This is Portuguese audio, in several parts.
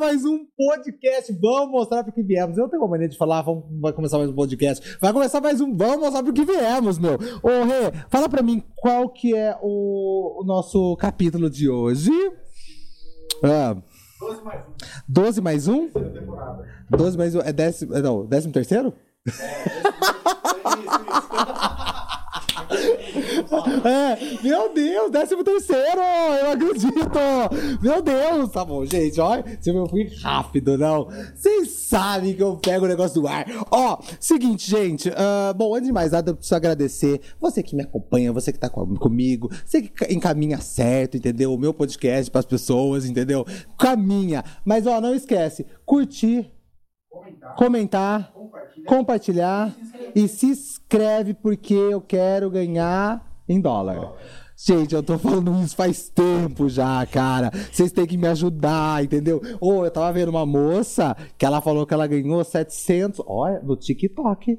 Começar mais um podcast. Vamos mostrar pro que viemos. Eu tenho uma mania de falar, vamos, vai começar mais um podcast. Vai começar mais um, vamos mostrar pro que viemos, meu. Ô, Rê, fala pra mim qual que é o, o nosso capítulo de hoje. Ah, 12 mais 1. 12 mais um? Terceira temporada. 12 mais um. É décimo. Não, décimo terceiro? É, meu Deus, décimo terceiro, eu acredito. Meu Deus, tá bom, gente, ó, se eu fui rápido, não. Vocês sabem que eu pego o negócio do ar. Ó, seguinte, gente, ah, bom, antes de mais nada, eu preciso agradecer você que me acompanha, você que tá com- comigo, você que encaminha certo, entendeu? O meu podcast pras pessoas, entendeu? Caminha. Mas, ó, não esquece, curtir, Comentar, comentar, compartilhar. compartilhar e se inscreve porque eu quero ganhar em dólar. Gente, eu tô falando isso faz tempo já, cara. Vocês têm que me ajudar, entendeu? Ô, eu tava vendo uma moça que ela falou que ela ganhou 700, olha, no TikTok.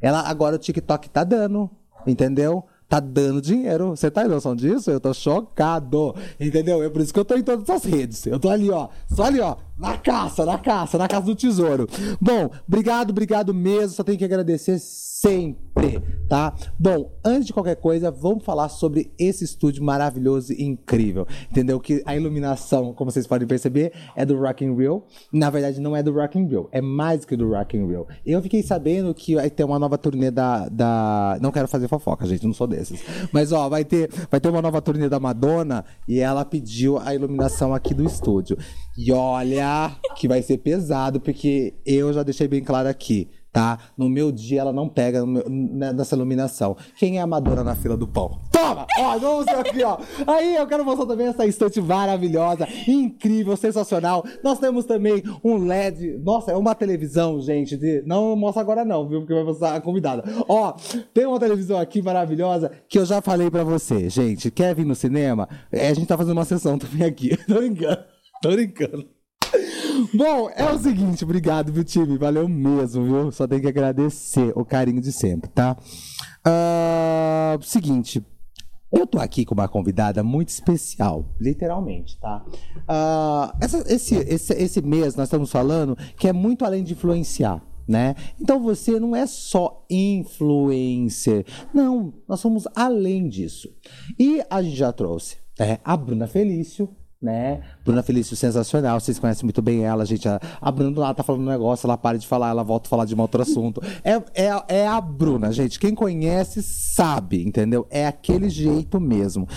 Ela agora o TikTok tá dando, entendeu? Tá dando dinheiro. Você tá em noção disso? Eu tô chocado. Entendeu? É por isso que eu tô em todas as redes. Eu tô ali, ó. Só ali, ó. Na caça, na caça, na caça do tesouro. Bom, obrigado, obrigado mesmo. Só tenho que agradecer sempre, tá? Bom, antes de qualquer coisa, vamos falar sobre esse estúdio maravilhoso e incrível. Entendeu? Que a iluminação, como vocês podem perceber, é do Rock in Rio. Na verdade, não é do Rock in Rio. É mais que do Rock in Rio. Eu fiquei sabendo que vai ter uma nova turnê da, da... Não quero fazer fofoca, gente. Não sou desses. Mas, ó, vai ter, vai ter uma nova turnê da Madonna e ela pediu a iluminação aqui do estúdio. E olha que vai ser pesado, porque eu já deixei bem claro aqui, tá? No meu dia ela não pega meu- nessa iluminação. Quem é a Madonna na fila do pão? Toma! Ó, vamos aqui, ó. Aí eu quero mostrar também essa estante maravilhosa, incrível, sensacional. Nós temos também um LED. Nossa, é uma televisão, gente. de- Não mostra agora não, viu? Porque vai mostrar a convidada. Ó, tem uma televisão aqui maravilhosa que eu já falei pra você, gente. Quer vir no cinema? É, a gente tá fazendo uma sessão também aqui. Tô brincando. Tô brincando. Bom, é o seguinte, obrigado, viu, time? Valeu mesmo, viu? Só tenho que agradecer o carinho de sempre, tá? Ah, seguinte, eu tô aqui com uma convidada muito especial, literalmente, tá? Ah, essa- esse, esse, esse mês nós estamos falando que é muito além de influenciar. Né? Então você não é só influencer. Não, nós somos além disso. E a gente já trouxe né, a Bruna Felício, né? Bruna Felício sensacional, vocês conhecem muito bem ela, gente. A, Bruna lá tá falando um negócio, ela para de falar, ela volta a falar de um outro assunto. É, é, é a Bruna, gente. Quem conhece sabe, entendeu? É aquele jeito mesmo.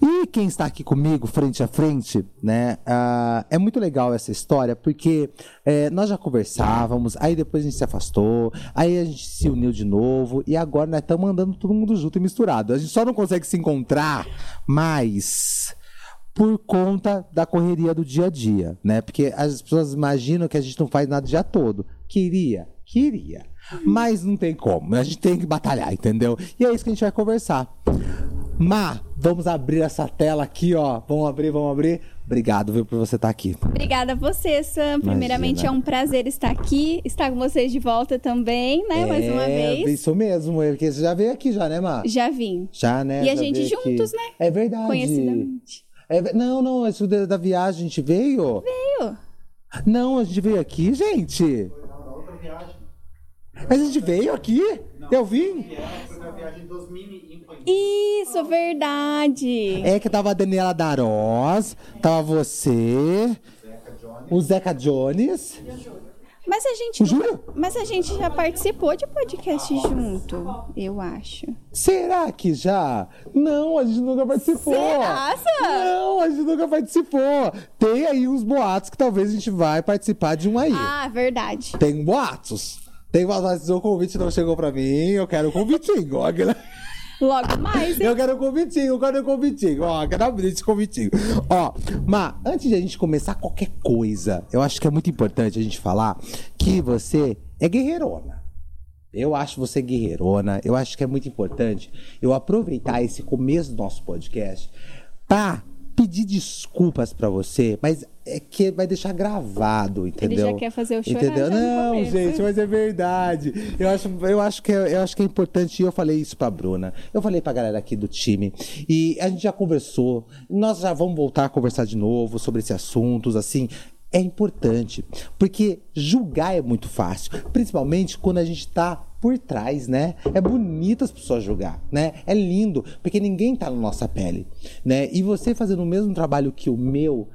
E quem está aqui comigo, frente a frente, né? ah, é muito legal essa história, porque é, nós já conversávamos, aí depois a gente se afastou, aí a gente se uniu de novo, e agora nós estamos andando todo mundo junto e misturado. A gente só não consegue se encontrar mais por conta da correria do dia a dia, né? Porque as pessoas imaginam que a gente não faz nada o dia todo. Queria, queria. Mas não tem como. A gente tem que batalhar, entendeu? E é isso que a gente vai conversar. Má, vamos abrir essa tela aqui, ó. Vamos abrir, vamos abrir. Obrigado, viu, por você estar aqui. Obrigada a você, Sam. Primeiramente, é um prazer estar aqui, estar com vocês de volta também, né? Mais uma É, vez. Isso mesmo, porque você já veio aqui já, né, Má? Já vim. Já, né? E a Já gente veio aqui. juntos, né? É verdade. Conhecidamente. É não, não, isso da, da viagem a gente veio? Veio. Não, a gente veio aqui, gente. Não, na outra viagem. Mas a gente veio aqui? Eu vim? Foi na viagem dos mini. Isso, verdade. É que tava a Daniela Darós, tava você, Zeca o Zeca Jones. Mas a gente. Júlio? Mas a gente já participou de podcast junto, eu acho. Será que já? Não, a gente nunca participou. Será? Não, a gente nunca participou. Tem aí uns boatos que talvez a gente vai participar de um aí. Ah, verdade. Tem boatos. Tem mas o convite não chegou pra mim, eu quero o convitinho. Logo mais, hein? Eu quero um convitinho, eu quero um convitinho. Ó, quero abrir esse convitinho. Ó, Má, antes de a gente começar qualquer coisa, eu acho que é muito importante a gente falar que você é guerreirona. Eu acho você guerreirona. Eu acho que é muito importante eu aproveitar esse começo do nosso podcast pra pedir desculpas pra você, mas é que vai deixar gravado, entendeu? já quer fazer eu chorar Entendeu? Não, gente, mas é verdade. Eu acho, eu acho que é, eu acho que é importante. E eu falei isso pra Bruna. Eu falei pra galera aqui do time. E a gente já conversou. Nós já vamos voltar a conversar de novo sobre esses assuntos, assim. É importante, porque julgar é muito fácil, principalmente quando a gente tá por trás, né? É bonito as pessoas julgar, né? É lindo, porque ninguém tá na nossa pele, né? E você fazendo o mesmo trabalho que o meu,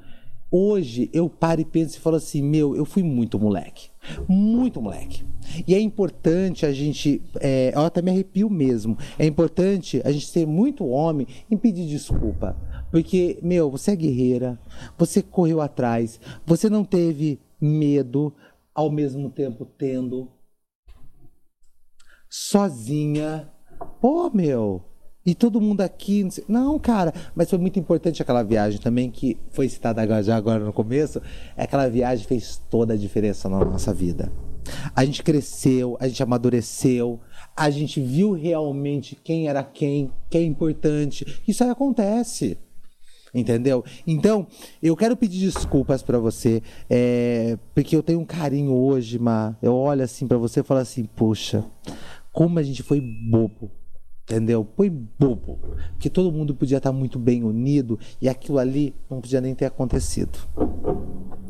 Hoje eu paro e penso e falo assim: meu, eu fui muito moleque. Muito moleque. E é importante a gente. É, eu até me arrepio mesmo. É importante a gente ser muito homem em pedir desculpa. Porque, meu, você é guerreira, você correu atrás, você não teve medo, ao mesmo tempo tendo. Sozinha. Pô, meu, e todo mundo aqui. Não, sei- não, cara, mas foi muito importante aquela viagem também, que foi citada agora, já agora no começo. Aquela viagem fez toda a diferença na nossa vida. A gente cresceu, a gente amadureceu, a gente viu realmente quem era quem, que é importante. Isso aí acontece. Entendeu? Então, eu quero pedir desculpas pra você, é, porque eu tenho um carinho hoje, Má. Eu olho assim pra você e falo assim, poxa, como a gente foi bobo. Entendeu? Foi bobo. Porque todo mundo podia estar muito bem unido e aquilo ali não podia nem ter acontecido.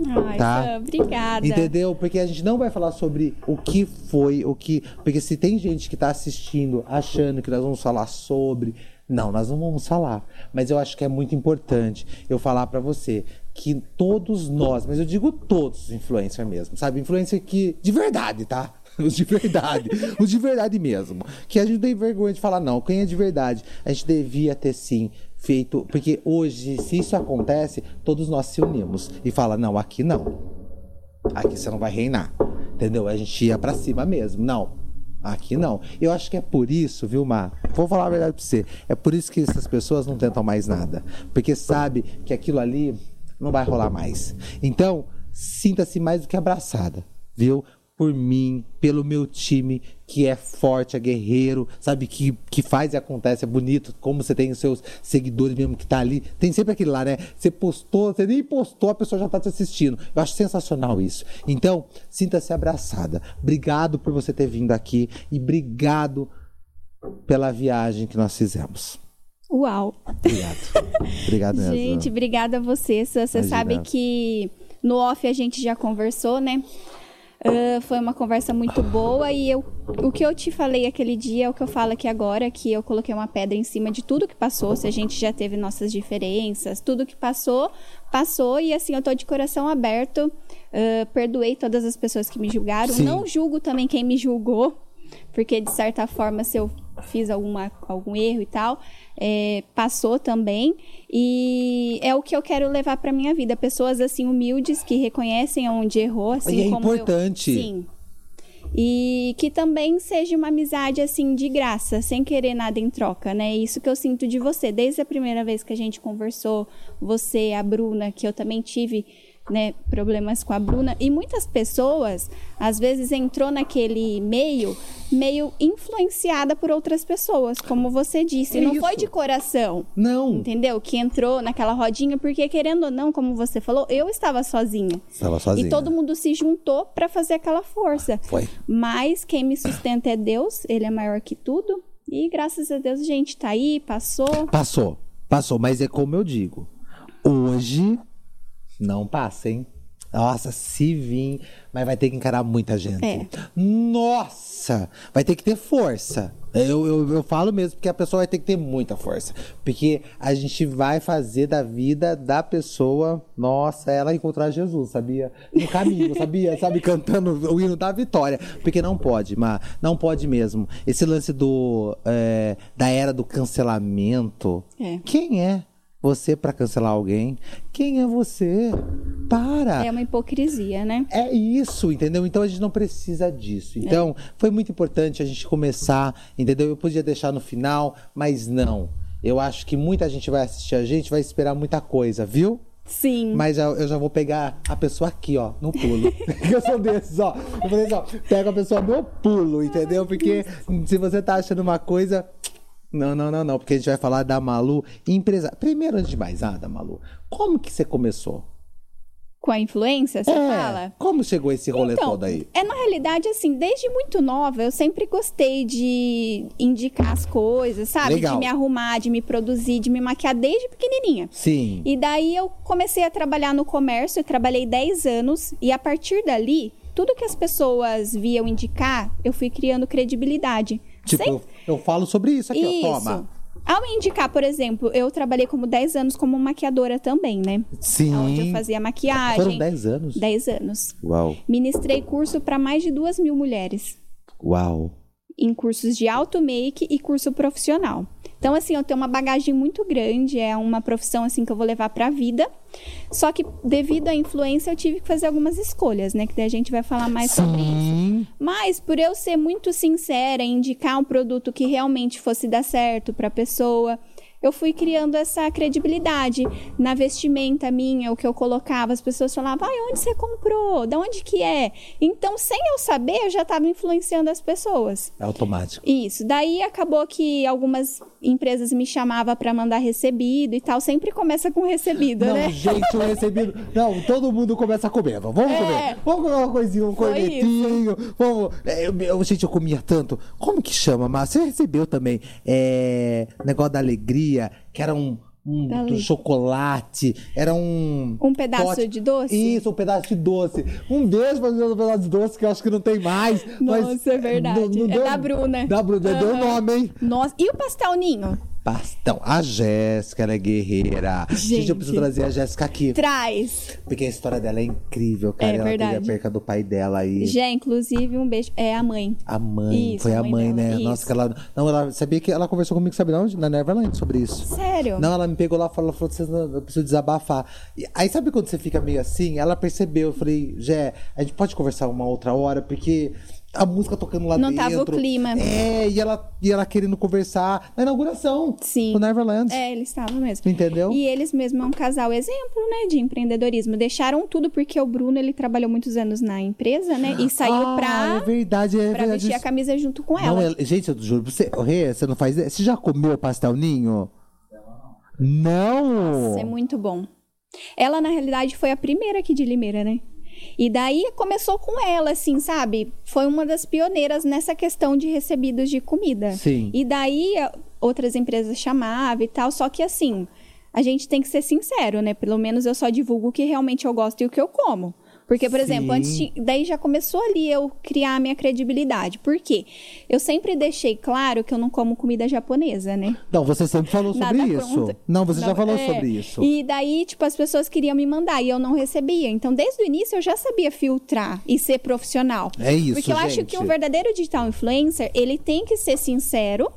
Ai, Tá. Obrigada. Entendeu? Porque a gente não vai falar sobre o que foi, o que. Porque se tem gente que tá assistindo achando que nós vamos falar sobre. Não, nós não vamos falar. Mas eu acho que é muito importante eu falar pra você que todos nós, mas eu digo todos os influencers mesmo, sabe? Influencer que. De verdade, tá? Os de verdade. os de verdade mesmo. Que a gente tem vergonha de falar, não. Quem é de verdade? A gente devia ter sim feito. Porque hoje, se isso acontece, todos nós se unimos e fala, não, aqui não. Aqui você não vai reinar. Entendeu? A gente ia pra cima mesmo. Não. Aqui não. Eu acho que é por isso, viu, Mar? Vou falar a verdade pra você. É por isso que essas pessoas não tentam mais nada. Porque sabe que aquilo ali não vai rolar mais. Então, sinta-se mais do que abraçada, viu? Por mim, pelo meu time, que é forte, é guerreiro, sabe? Que, que faz e acontece, é bonito. Como você tem os seus seguidores mesmo que tá ali. Tem sempre aquele lá, né? Você postou, você nem postou, a pessoa já tá te assistindo. Eu acho sensacional isso. Então, sinta-se abraçada. Obrigado por você ter vindo aqui e obrigado pela viagem que nós fizemos. Uau. Obrigado. Obrigado mesmo. Gente, obrigada a você. Você Imagina. sabe que no off a gente já conversou, né? Ah, foi uma conversa muito boa e eu, o que eu te falei aquele dia é o que eu falo aqui agora, que eu coloquei uma pedra em cima de tudo que passou, se a gente já teve nossas diferenças, tudo que passou, passou e assim, eu tô de coração aberto, ah, perdoei todas as pessoas que me julgaram, Sim. não julgo também quem me julgou, porque de certa forma se eu fiz alguma, algum erro e tal, é, passou também e é o que eu quero levar para minha vida, pessoas assim humildes que reconhecem onde errou, assim E é como eu- importante. Sim. E que também seja uma amizade assim de graça, sem querer nada em troca, né? Isso que eu sinto de você. Desde a primeira vez que a gente conversou, você, a Bruna, que eu também tive né, problemas com a Bruna. E muitas pessoas, às vezes, entrou naquele meio meio influenciada por outras pessoas, como você disse. É não foi isso. de coração. Não. Entendeu? Que entrou naquela rodinha, porque querendo ou não, como você falou, eu estava sozinha. Estava sozinha. E todo mundo se juntou para fazer aquela força. Foi. Mas quem me sustenta é Deus, ele é maior que tudo. E graças a Deus a gente tá aí, passou. Passou. Passou, mas é como eu digo. Hoje não passa, hein? Nossa, se vir, mas vai ter que encarar muita gente. É. Nossa! Vai ter que ter força. Eu, eu, eu falo mesmo porque a pessoa vai ter que ter muita força. Porque a gente vai fazer da vida da pessoa, nossa, ela encontrar Jesus, sabia? No caminho, sabia? Sabe, cantando o hino da vitória. Porque não pode, mas não pode mesmo. Esse lance do é, da era do cancelamento. É. Quem é você pra cancelar alguém? Quem é você? Para! É uma hipocrisia, né? É isso, entendeu? Então a gente não precisa disso. Então, foi muito importante a gente começar, entendeu? Eu podia deixar no final, mas não. Eu acho que muita gente vai assistir a gente, vai esperar muita coisa, viu? Sim. Mas eu eu já vou pegar a pessoa aqui, ó, no pulo. eu sou desses, ó. Eu falei assim, ó, pego a pessoa no pulo, entendeu? Porque se você tá achando uma coisa, Não, não, não, não, porque a gente vai falar da Malu, empresa. Primeiro, antes de mais nada, Malu, como que você começou? Com a influência, você fala? Como chegou esse rolê Então, todo aí? é na realidade assim, desde muito nova, eu sempre gostei de indicar as coisas, sabe? Legal. De me arrumar, de me produzir, de me maquiar desde pequenininha. Sim. E daí eu comecei a trabalhar no comércio, eu trabalhei 10 anos e a partir dali, tudo que as pessoas viam indicar, eu fui criando credibilidade. Tipo, Sem- eu, falo sobre isso aqui, Isso. ó. Toma. Ao indicar, por exemplo, eu trabalhei como 10 anos como maquiadora também, né? Sim. Onde eu fazia maquiagem. Foram 10 anos? 10 anos. Uau. Ministrei curso para mais de duas mil mulheres Uau. em cursos de auto make e curso profissional. Então, assim, eu tenho uma bagagem muito grande, é uma profissão assim que eu vou levar para a vida. Só que devido à influência eu tive que fazer algumas escolhas, né? Que daí a gente vai falar mais sobre isso. Sim. Mas por eu ser muito sincera indicar um produto que realmente fosse dar certo para a pessoa, eu fui criando essa credibilidade na vestimenta minha, o que eu colocava, as pessoas falavam: "Ai, onde você comprou? Da onde que é?". Então, sem eu saber, eu já estava influenciando as pessoas. É automático. Isso. Daí acabou que algumas empresas me chamavam para mandar recebido e tal. Sempre começa com recebido, Não, né? gente, o recebido. Não, todo mundo começa a comer. Vamos É. comer. Vamos comer uma coisinha, um cornetinho. Vamos. É, eu, eu- gente, eu comia tanto. Como que chama, Márcia? Você recebeu também. É. Negócio da alegria, que era um. Um ale- chocolate, era um. Um pedaço pote- de doce? Isso, um pedaço de doce. Um beijo pra um pedaço de doce que eu acho que não tem mais. mas Nossa, é verdade. É deu- da Bruna. Da Bruna, deu Aham. nome, hein? Nossa, e o pastel Bastão. A Jéssica, ela é guerreira. Gente, eu preciso Gente. trazer a Jéssica aqui. Traz. Porque a história dela é incrível, cara. É ela teve verdade. a perca do pai dela aí. Já, inclusive, um beijo. É a mãe. A mãe, Isso, foi a mãe mãe, dela, né? isso. Nossa, que ela. Não, ela sabia que ela conversou comigo, sabe de onde? Na Neverland sobre isso. Sério? Não, ela me pegou lá e falou, ela falou, "Vocês não- eu preciso desabafar. E aí sabe quando você fica meio assim? Ela percebeu, eu falei, Jé, a gente pode conversar uma outra hora, porque a música tocando lá Não dentro. tava o clima. É, e ela, e ela querendo conversar na inauguração Sim. do Neverland. É, eles estavam mesmo. Entendeu? E eles mesmo é um casal exemplo, né, de empreendedorismo. Deixaram tudo porque o Bruno, ele trabalhou muitos anos na empresa, né? E saiu ah, pra, É verdade, é pra verdade. vestir a camisa junto com Não, ela. é- gente, eu juro pra você, Rê, você não faz. Você já comeu pastel ninho? Não! Isso é muito bom. Ela, na realidade, foi a primeira aqui de Limeira, né? E daí começou com ela, assim, sabe? Foi uma das pioneiras nessa questão de recebidos de comida. Sim. E daí a- outras empresas chamavam e tal, só que assim, a gente tem que ser sincero, né? Pelo menos eu só divulgo o que realmente eu gosto e o que eu como. Porque, por Sim. exemplo, antes de- daí já começou ali eu criar a minha credibilidade. Por quê? Eu sempre deixei claro que eu não como comida japonesa, né? Não, você sempre falou sobre Nada isso. contra. Não, você já Não, falou é. sobre isso. E daí, tipo, as pessoas queriam me mandar e eu não recebia. Então, desde o início, eu já sabia filtrar e ser profissional. É isso, Porque eu acho gente. que um verdadeiro digital influencer, ele tem que ser sincero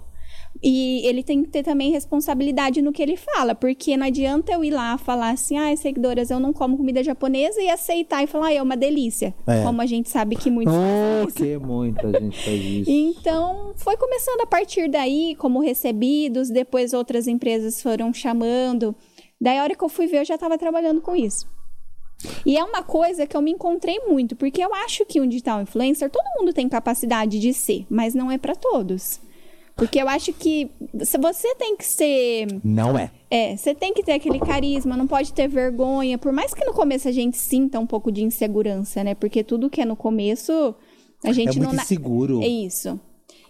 e ele tem que ter também responsabilidade no que ele fala. Porque não adianta eu ir lá falar assim, ai, seguidoras, eu não como comida japonesa e aceitar e falar, ah, é uma delícia. É. Como a gente sabe que muitos Oh, que muita gente faz isso. então, foi começando a partir daí, como recebidos, depois outras empresas foram chamando. Daí, a hora que eu fui ver, eu já estava trabalhando com isso. E é uma coisa que eu me encontrei muito, porque eu acho que um digital influencer, todo mundo tem capacidade de ser, mas não é para todos. Porque eu acho que se você tem que ser Não é. é, você tem que ter aquele carisma, não pode ter vergonha. Por mais que no começo a gente sinta um pouco de insegurança, né? Porque tudo que é no começo, a gente É muito não. inseguro. É isso.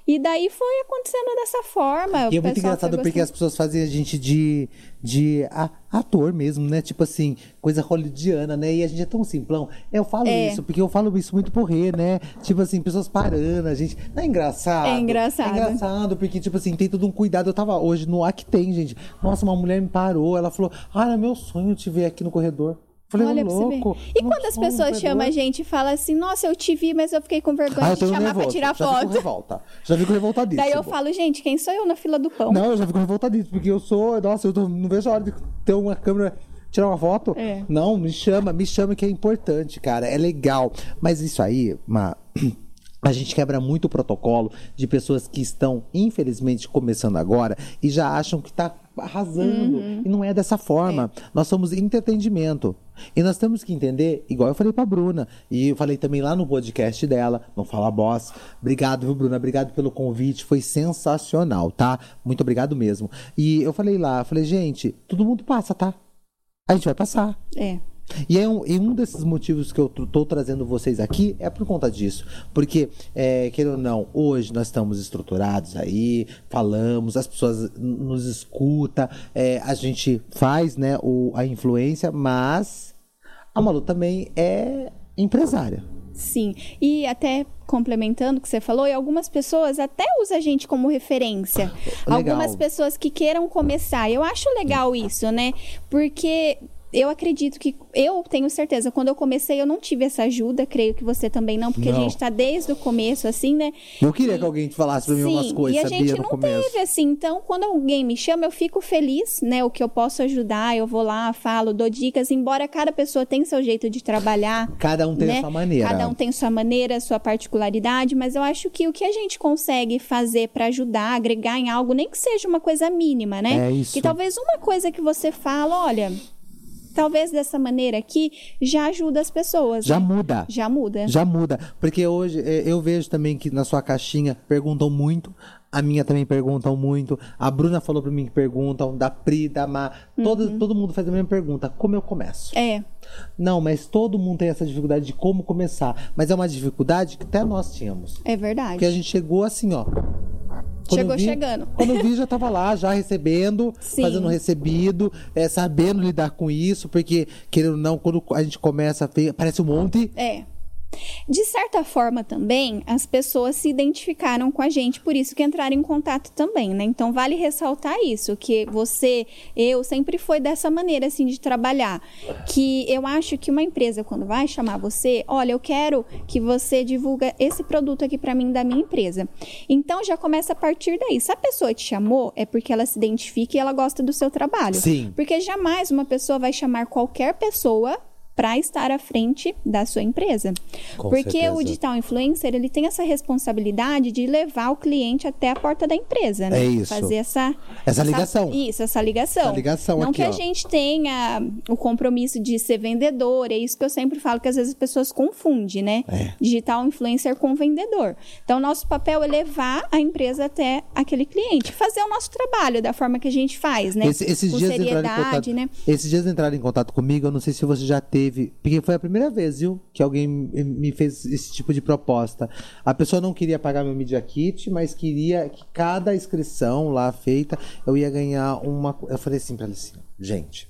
E daí foi acontecendo dessa forma. E é muito engraçado porque as pessoas fazem a gente de, de a- ator mesmo, né? Tipo assim, coisa hollywoodiana, né? E a gente é tão simplão. Eu falo É. isso, porque eu falo isso muito por né? Tipo assim, pessoas parando, a gente. Não é engraçado? É engraçado. É engraçado, porque, tipo assim, tem todo um cuidado. Eu tava hoje no Actem, gente. Nossa, uma mulher me parou. Ela falou: Ah, é meu sonho te ver aqui no corredor. Falei, Olha "Ô, pra você ver. louco. E quando as pessoas corredor." chamam a gente e falam assim, nossa, eu te vi, mas eu fiquei com vergonha Ah, de chamar nervoso. pra tirar Já fico foto. revolta. Já fico revoltadíssimo. Daí eu falo, gente, quem sou eu na fila do pão? Não, eu já fico revoltadíssimo, porque eu sou. Nossa, eu tô- não vejo a hora de ter uma câmera. Tirar uma foto? É. Não, me chama, me chama que é importante, cara. É legal. Mas isso aí, Ma, a gente quebra muito o protocolo de pessoas que estão, infelizmente, começando agora e já acham que tá arrasando. E não é dessa forma. Nós somos entretenimento. E nós temos que entender, igual eu falei pra Bruna, e eu falei também lá no podcast dela, não fala boss. Obrigado, viu, Bruna? Obrigado pelo convite, foi sensacional, tá? Muito obrigado mesmo. E eu falei lá, eu falei, gente, todo mundo passa, tá? A gente vai passar. É. E, é um, e um desses motivos que eu estou trazendo vocês aqui é por conta disso. Porque, é, querendo ou não, hoje nós estamos estruturados aí, falamos, as pessoas nos escutam, é, a gente faz né, o, a influência, mas a Malu também é empresária. Sim, e até complementando o que você falou, e algumas pessoas até usam a gente como referência. Legal. Algumas pessoas que queiram começar. Eu acho legal isso, né? Porque eu acredito que eu tenho certeza, quando eu comecei eu não tive essa ajuda, creio que você também não, porque Não. a gente tá desde o começo assim, né? Eu queria que alguém falasse pra mim umas coisas, e a gente não começo. teve assim. Então, quando alguém me chama, eu fico feliz, né? O que eu posso ajudar, eu vou lá, falo, dou dicas, embora cada pessoa tenha seu jeito de trabalhar. Cada um tem né? a sua maneira. Cada um tem sua maneira, sua particularidade, mas eu acho que o que a gente consegue fazer pra ajudar, agregar em algo, nem que seja uma coisa mínima, né? É isso. Que talvez uma coisa que você fala, olha, talvez dessa maneira aqui já ajuda as pessoas. Já né? muda. Já muda. Já muda. Porque hoje eh, eu vejo também que na sua caixinha perguntam muito. A minha também perguntam muito. A Bruna falou pra mim que perguntam. Da Pri, da Ma. Todo, Uhum. todo mundo faz a mesma pergunta. Como eu começo? É, Não, mas todo mundo tem essa dificuldade de como começar. Mas é uma dificuldade que até nós tínhamos. é verdade. Porque a gente chegou assim, ó. Quando Chegou vi- chegando. Quando eu vi, já tava lá, já recebendo, Sim. fazendo recebido, é, sabendo lidar com isso, porque, querendo ou não, quando a gente começa parece um monte. É. De certa forma também, as pessoas se identificaram com a gente, por isso que entraram em contato também, né? Então vale ressaltar isso, que você, eu sempre foi dessa maneira assim de trabalhar, que eu acho que uma empresa quando vai chamar você, olha, eu quero que você divulga esse produto aqui para mim da minha empresa. Então já começa a partir daí. Se a pessoa te chamou, é porque ela se identifica e ela gosta do seu trabalho. Sim. Porque jamais uma pessoa vai chamar qualquer pessoa para estar à frente da sua empresa. Com Porque certeza. o digital influencer, ele tem essa responsabilidade de levar o cliente até a porta da empresa, né? É isso. Fazer essa Essa ligação. Isso, essa ligação. Essa ligação Não aqui, que a ó. gente tenha o compromisso de ser vendedor, é isso que eu sempre falo que às vezes as pessoas confundem, né? É. Digital influencer com vendedor. Então, nosso papel é levar a empresa até aquele cliente, fazer o nosso trabalho da forma que a gente faz, né? Esse- esses com dias entraram em seriedade, contato, né? Esses dias entraram em contato comigo, eu não sei se você já teve, porque foi a primeira vez, viu, que alguém me fez esse tipo de proposta. A pessoa não queria pagar meu Media Kit, mas queria que cada inscrição lá feita, eu ia ganhar uma. Eu falei assim pra ela assim, gente.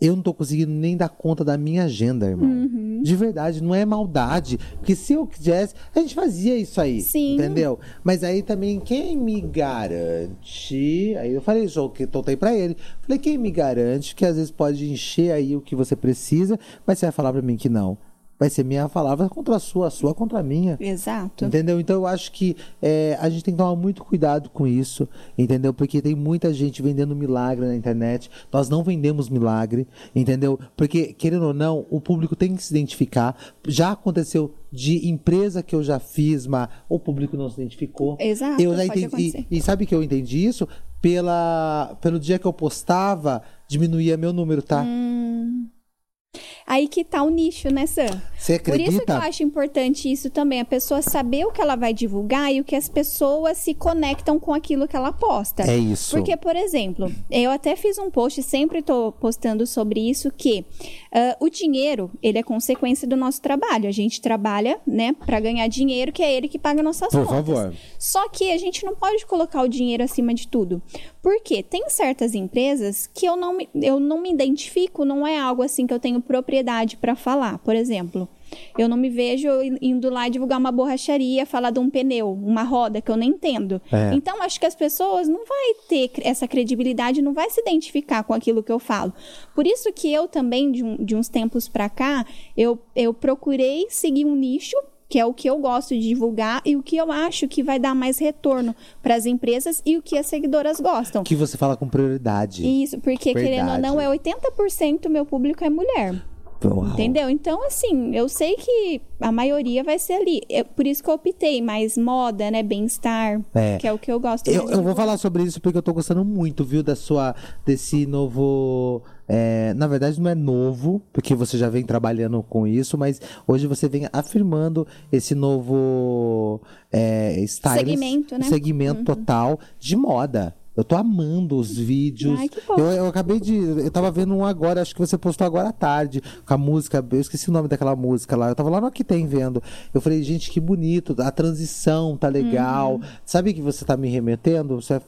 Eu não tô conseguindo nem dar conta da minha agenda, irmão. Uhum. De verdade, não é maldade. Porque se eu quisesse, a gente fazia isso aí. Sim. Entendeu? Mas aí também, quem me garante. Aí eu falei, João, que tontei pra ele. Falei, quem me garante que às vezes pode encher aí o que você precisa, mas você vai falar pra mim que não. Vai ser minha palavra contra a sua, a sua contra a minha. Exato. Entendeu? Então eu acho que é, a gente tem que tomar muito cuidado com isso, entendeu? Porque tem muita gente vendendo milagre na internet. Nós não vendemos milagre, entendeu? Porque, querendo ou não, o público tem que se identificar. Já aconteceu de empresa que eu já fiz, mas o público não se identificou. Exato, Eu já entendi. E, e sabe que eu entendi isso? Pela, pelo dia que eu postava, diminuía meu número, tá? Hum. Aí que tá o nicho, né, Sam? Você Por isso que eu acredita? acho importante isso também, a pessoa saber o que ela vai divulgar e o que as pessoas se conectam com aquilo que ela posta. É isso. Porque, por exemplo, eu até fiz um post, sempre tô postando sobre isso, que ah, o dinheiro, ele é consequência do nosso trabalho. A gente trabalha, né, para ganhar dinheiro, que é ele que paga nossas Por contas. favor. Só que a gente não pode colocar o dinheiro acima de tudo. Porque tem certas empresas que eu não me, eu não me identifico, não é algo assim que eu tenho propriedade para falar. Por exemplo, eu não me vejo indo lá divulgar uma borracharia, falar de um pneu, uma roda que eu nem entendo. É. Então, acho que as pessoas não vai ter essa credibilidade, não vai se identificar com aquilo que eu falo. Por isso que eu também, de, um- de uns tempos para cá, eu, eu procurei seguir um nicho que é o que eu gosto de divulgar e o que eu acho que vai dar mais retorno para as empresas e o que as seguidoras gostam. Que você fala com prioridade. Isso, porque querendo ou não, é 80% meu público é mulher. Uau. Entendeu? Então, assim, eu sei que a maioria vai ser ali. É por isso que eu optei mais moda, né? Bem-estar, É. que é o que eu gosto. Eu, eu vou falar sobre isso porque eu tô gostando muito, viu, da sua, desse novo. É, na verdade, não é novo, porque você já vem trabalhando com isso, mas hoje você vem afirmando esse novo é, stylist, Segmento, né? segmento total de moda. Eu tô amando os vídeos. Ai, eu, eu acabei de. Eu tava vendo um agora, acho que você postou agora à tarde, com a música. Eu esqueci o nome daquela música lá. Eu tava lá no que tem vendo. Eu falei, gente, que bonito. A transição tá legal. Uhum. Sabe que você tá me remetendo? Você é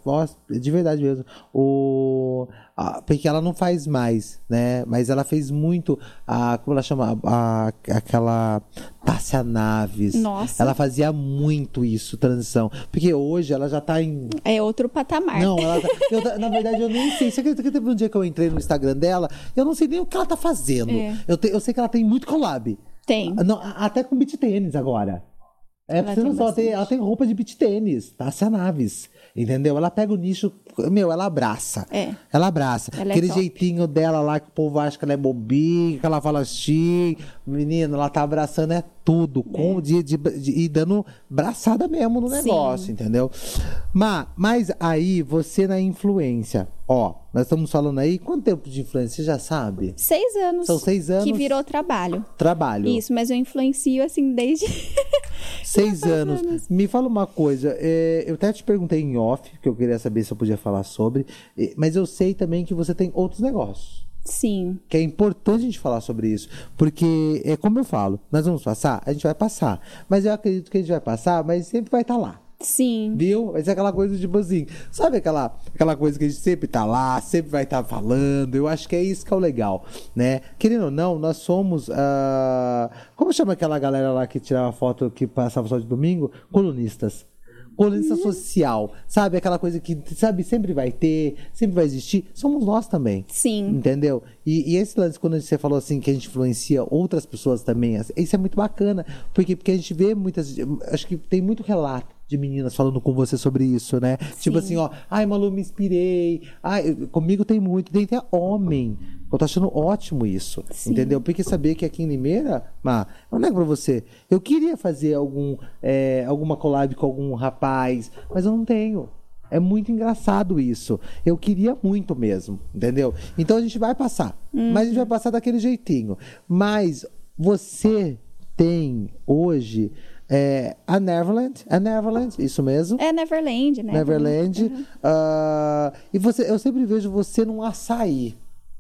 de verdade mesmo. O. a- porque ela não faz mais, né? Mas ela fez muito a. Como ela chama? A, a- aquela. Tássia Naves. Nossa. Ela fazia muito isso, transição. Porque hoje ela já tá em É outro patamar. não, ela tá- eu na verdade eu nem sei. Você acredita que teve um dia que eu entrei no Instagram dela? Eu não sei nem o que ela tá fazendo. É. Eu, te- eu sei que ela tem muito collab. Tem. Não, a- até com beat tênis agora. É, Ela você não só, ela tem, ela tem roupa de beat tênis, Tássia Naves. Entendeu? Ela pega o nicho, meu, ela abraça. É. Ela abraça. Ela é Aquele top. jeitinho dela lá que o povo acha que ela é bobinha, que ela fala assim. Menina, ela tá abraçando é tudo. Com, de, de, de- e dando braçada mesmo no Sim. negócio, entendeu? Ma, mas aí, você na influência. Ó, nós estamos falando aí, quanto tempo de influência? Você já sabe? Seis anos. São seis anos. Que virou trabalho. Trabalho. Isso, mas eu influencio assim desde. Seis anos. Me fala uma coisa. é, eu até te perguntei em off, que eu queria saber se eu podia falar sobre. é, Mas eu sei também que você tem outros negócios. Sim. Que é importante a gente falar sobre isso. Porque, é como eu falo, nós vamos passar? A gente vai passar. Mas eu acredito que a gente vai passar, mas sempre vai estar lá. Sim. Viu? Vai ser aquela coisa tipo assim. Sabe aquela, aquela coisa que a gente sempre tá lá, sempre vai estar falando? Eu acho que é isso que é o legal, né? Querendo ou não, nós somos. ah, como chama aquela galera lá que tirava foto que passava só de domingo? Colunistas. Colunista social, sabe? Aquela coisa que, sabe, sempre vai ter, sempre vai existir. Somos nós também. Sim. Entendeu? E, e esse lance, quando você falou assim, que a gente influencia outras pessoas também, isso é muito bacana. Porque, porque a gente vê muitas. Acho que tem muito relato de meninas falando com você sobre isso, né? Tipo assim, ó, ai, Malu, me inspirei. Ai, comigo tem muito, tem até homem. Eu tô achando ótimo isso. Sim. Entendeu? Porque saber que aqui em Limeira, Má, eu nego pra você. Eu queria fazer algum, é, alguma collab com algum rapaz, mas eu não tenho. É muito engraçado isso. Eu queria muito mesmo, entendeu? Então a gente vai passar. Mas a gente vai passar daquele jeitinho. Mas você tem hoje é, a Neverland. A Neverland, isso mesmo. É Neverland, né? Neverland. Ah, e você, eu sempre vejo você num açaí.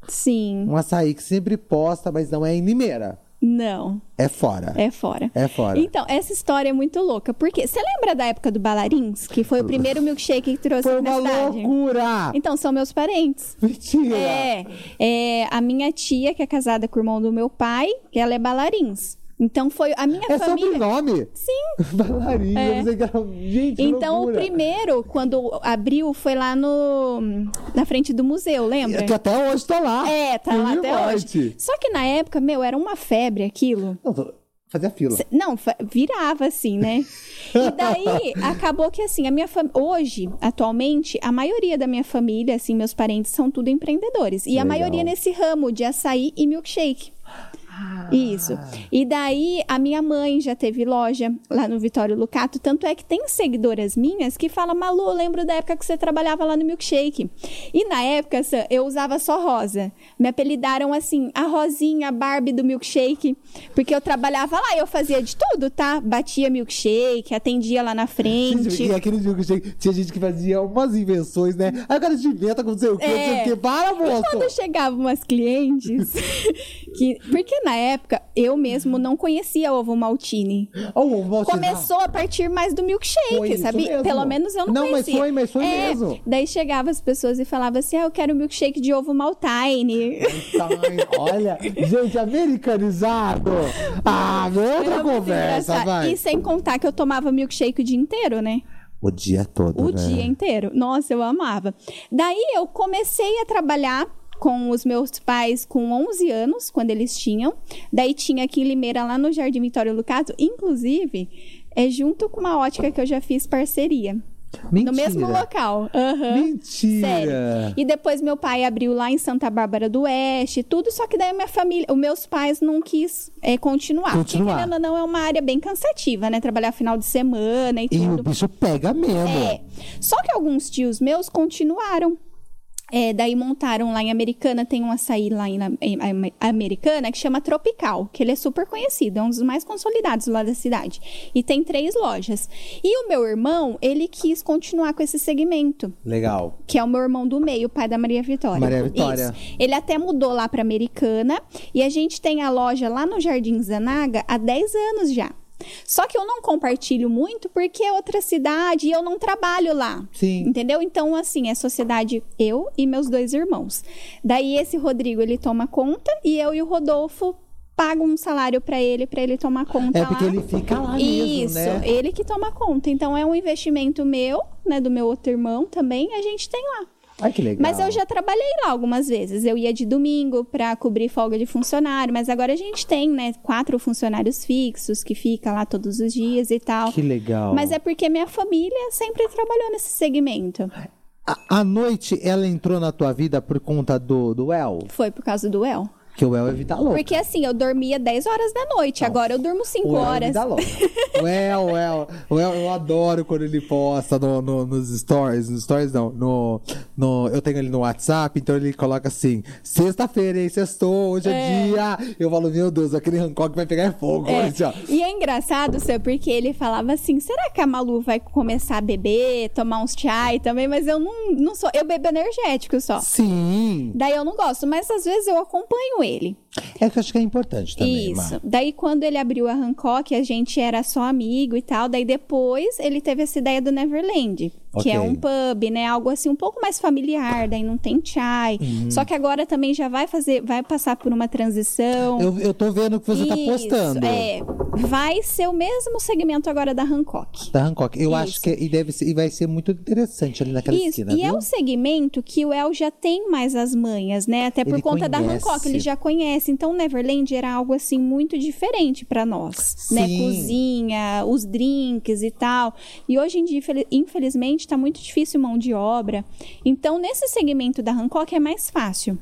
Sim. Um açaí que sempre posta, mas não é em Limeira. Não. É fora. É fora. É fora. Então, essa história é muito louca. Porque você lembra da época do Balarins? Que foi o primeiro milkshake que trouxe Foi uma cidade? loucura! Então, são meus parentes. Mentira! É, é a minha tia, que é casada com o irmão do meu pai, que ela é Balarins. Então, foi a minha É família. sobrenome? Sim. Bailarina. É. era- Gente, Então, o loucura. primeiro, quando abriu, foi lá no na frente do museu, lembra? Que até hoje tá lá. É, tá lá até hoje. Só que na época, meu, era uma febre aquilo. Não, tô- fazia fila. Não, virava assim, né? E daí acabou que assim, a minha família. Hoje, atualmente, a maioria da minha família, assim, meus parentes são tudo empreendedores. E a Legal. maioria nesse ramo de açaí e milkshake. Isso. E daí, a minha mãe já teve loja lá no Vitório Lucato. Tanto é que tem seguidoras minhas que falam, Malu, eu lembro da época que você trabalhava lá no Milkshake. E na época, Sam, eu usava só rosa. Me apelidaram assim, a Rosinha, a Barbie do Milkshake. Porque eu trabalhava lá e eu fazia de tudo, tá? Batia milkshake, atendia lá na frente. E aquele cheguei, tinha gente que fazia umas invenções, né? Aí o cara te inventa com não sei o quê, não sei o quê. Para, E moço! quando chegavam umas clientes, que, porque na época eu mesmo não conhecia ovo maltine. O moço- Começou a partir mais do milkshake, Foi sabe? mesmo. Pelo menos eu não, Não, mas conhecia. foi, mas foi É, mesmo. Daí chegavam as pessoas e falavam assim: ah, eu quero milkshake de ovo maltine. Olha, gente, americanizado. Ah, outra conversa, vai. E sem contar que eu tomava milkshake o dia inteiro, né? O dia todo, O né? dia inteiro. Nossa, eu amava. Daí eu comecei a trabalhar com os meus pais com 11 anos, quando eles tinham. Daí tinha aqui em Limeira, lá no Jardim Vitório Lucato. Inclusive, é junto com uma ótica que eu já fiz parceria. Mentira. No mesmo local. Aham. Mentira. Sério. E depois meu pai abriu lá em Santa Bárbara do Oeste, tudo, só que daí minha família, os meus pais não quis é, continuar. Continuar. Porque querendo ou não, é uma área bem cansativa, né? Trabalhar final de semana e E o tudo. bicho pega mesmo. É. Só que alguns tios meus continuaram. É, daí montaram lá em Americana, tem um açaí lá em, em- em Americana que chama Tropical, que ele é super conhecido, é um dos mais consolidados lá da cidade. E tem três lojas. E o meu irmão, ele quis continuar com esse segmento Legal. que é o meu irmão do meio, o pai da Maria Vitória. Maria Vitória. Isso. Ele até mudou lá para Americana e a gente tem a loja lá no Jardim Zanaga há 10 anos já. Só que eu não compartilho muito porque é outra cidade e eu não trabalho lá. Sim. Entendeu? Então, assim, é sociedade eu e meus dois irmãos. Daí esse Rodrigo, ele toma conta e eu e o Rodolfo pagam um salário para ele, para ele tomar conta É lá. porque ele fica lá mesmo, Isso, né? ele que toma conta. Então é um investimento meu, né, do meu outro irmão também, a gente tem lá. Ai, que legal. Mas eu já trabalhei lá algumas vezes. Eu ia de domingo para cobrir folga de funcionário, mas agora a gente tem, né, quatro funcionários fixos que fica lá todos os dias e tal. Que legal. Mas é porque minha família sempre trabalhou nesse segmento. A, a noite, ela entrou na tua vida por conta do, do El? Foi por causa do El. Que o El é vida louca. Porque assim, eu dormia 10 horas da noite, agora eu durmo 5 O El é horas. vida louca. O El, o El, o El, eu adoro quando ele posta no, no- nos stories, nos stories não, no, no, eu tenho ele no WhatsApp, então ele coloca assim, sexta-feira, hein, sextou, hoje é, dia, eu falo, meu Deus, aquele Hancock vai pegar fogo, É. assim, ó. E é engraçado, seu, porque ele falava assim: será que a Malu vai começar a beber, tomar uns chai também? Mas eu não, não sou. Eu bebo energético só. Sim, Daí eu não gosto, mas às vezes eu acompanho ele. É que eu acho que é importante também, Isso. Mar. Daí quando ele abriu a Hancock, a gente era só amigo e tal. Daí depois ele teve essa ideia do Neverland, que é um pub, né? Algo assim um pouco mais familiar. Daí não tem chai. Uhum. Só que agora também já vai fazer, vai passar por uma transição. Eu, eu tô vendo que você tá Isso, postando. É, vai ser o mesmo segmento agora da Hancock. Da Hancock. Eu acho Isso. que e deve ser, e vai ser muito interessante ali naquela Isso, esquina, e viu? é um segmento que o El já tem mais as manhas, né? Até por Ele conta da conhece. Hancock, ele já conhece. Então, Neverland era algo assim muito diferente pra nós, né? Sim. Cozinha, os drinks e tal. E hoje em dia, infel- infelizmente, tá muito difícil mão de obra. Então, nesse segmento da Hancock é mais fácil.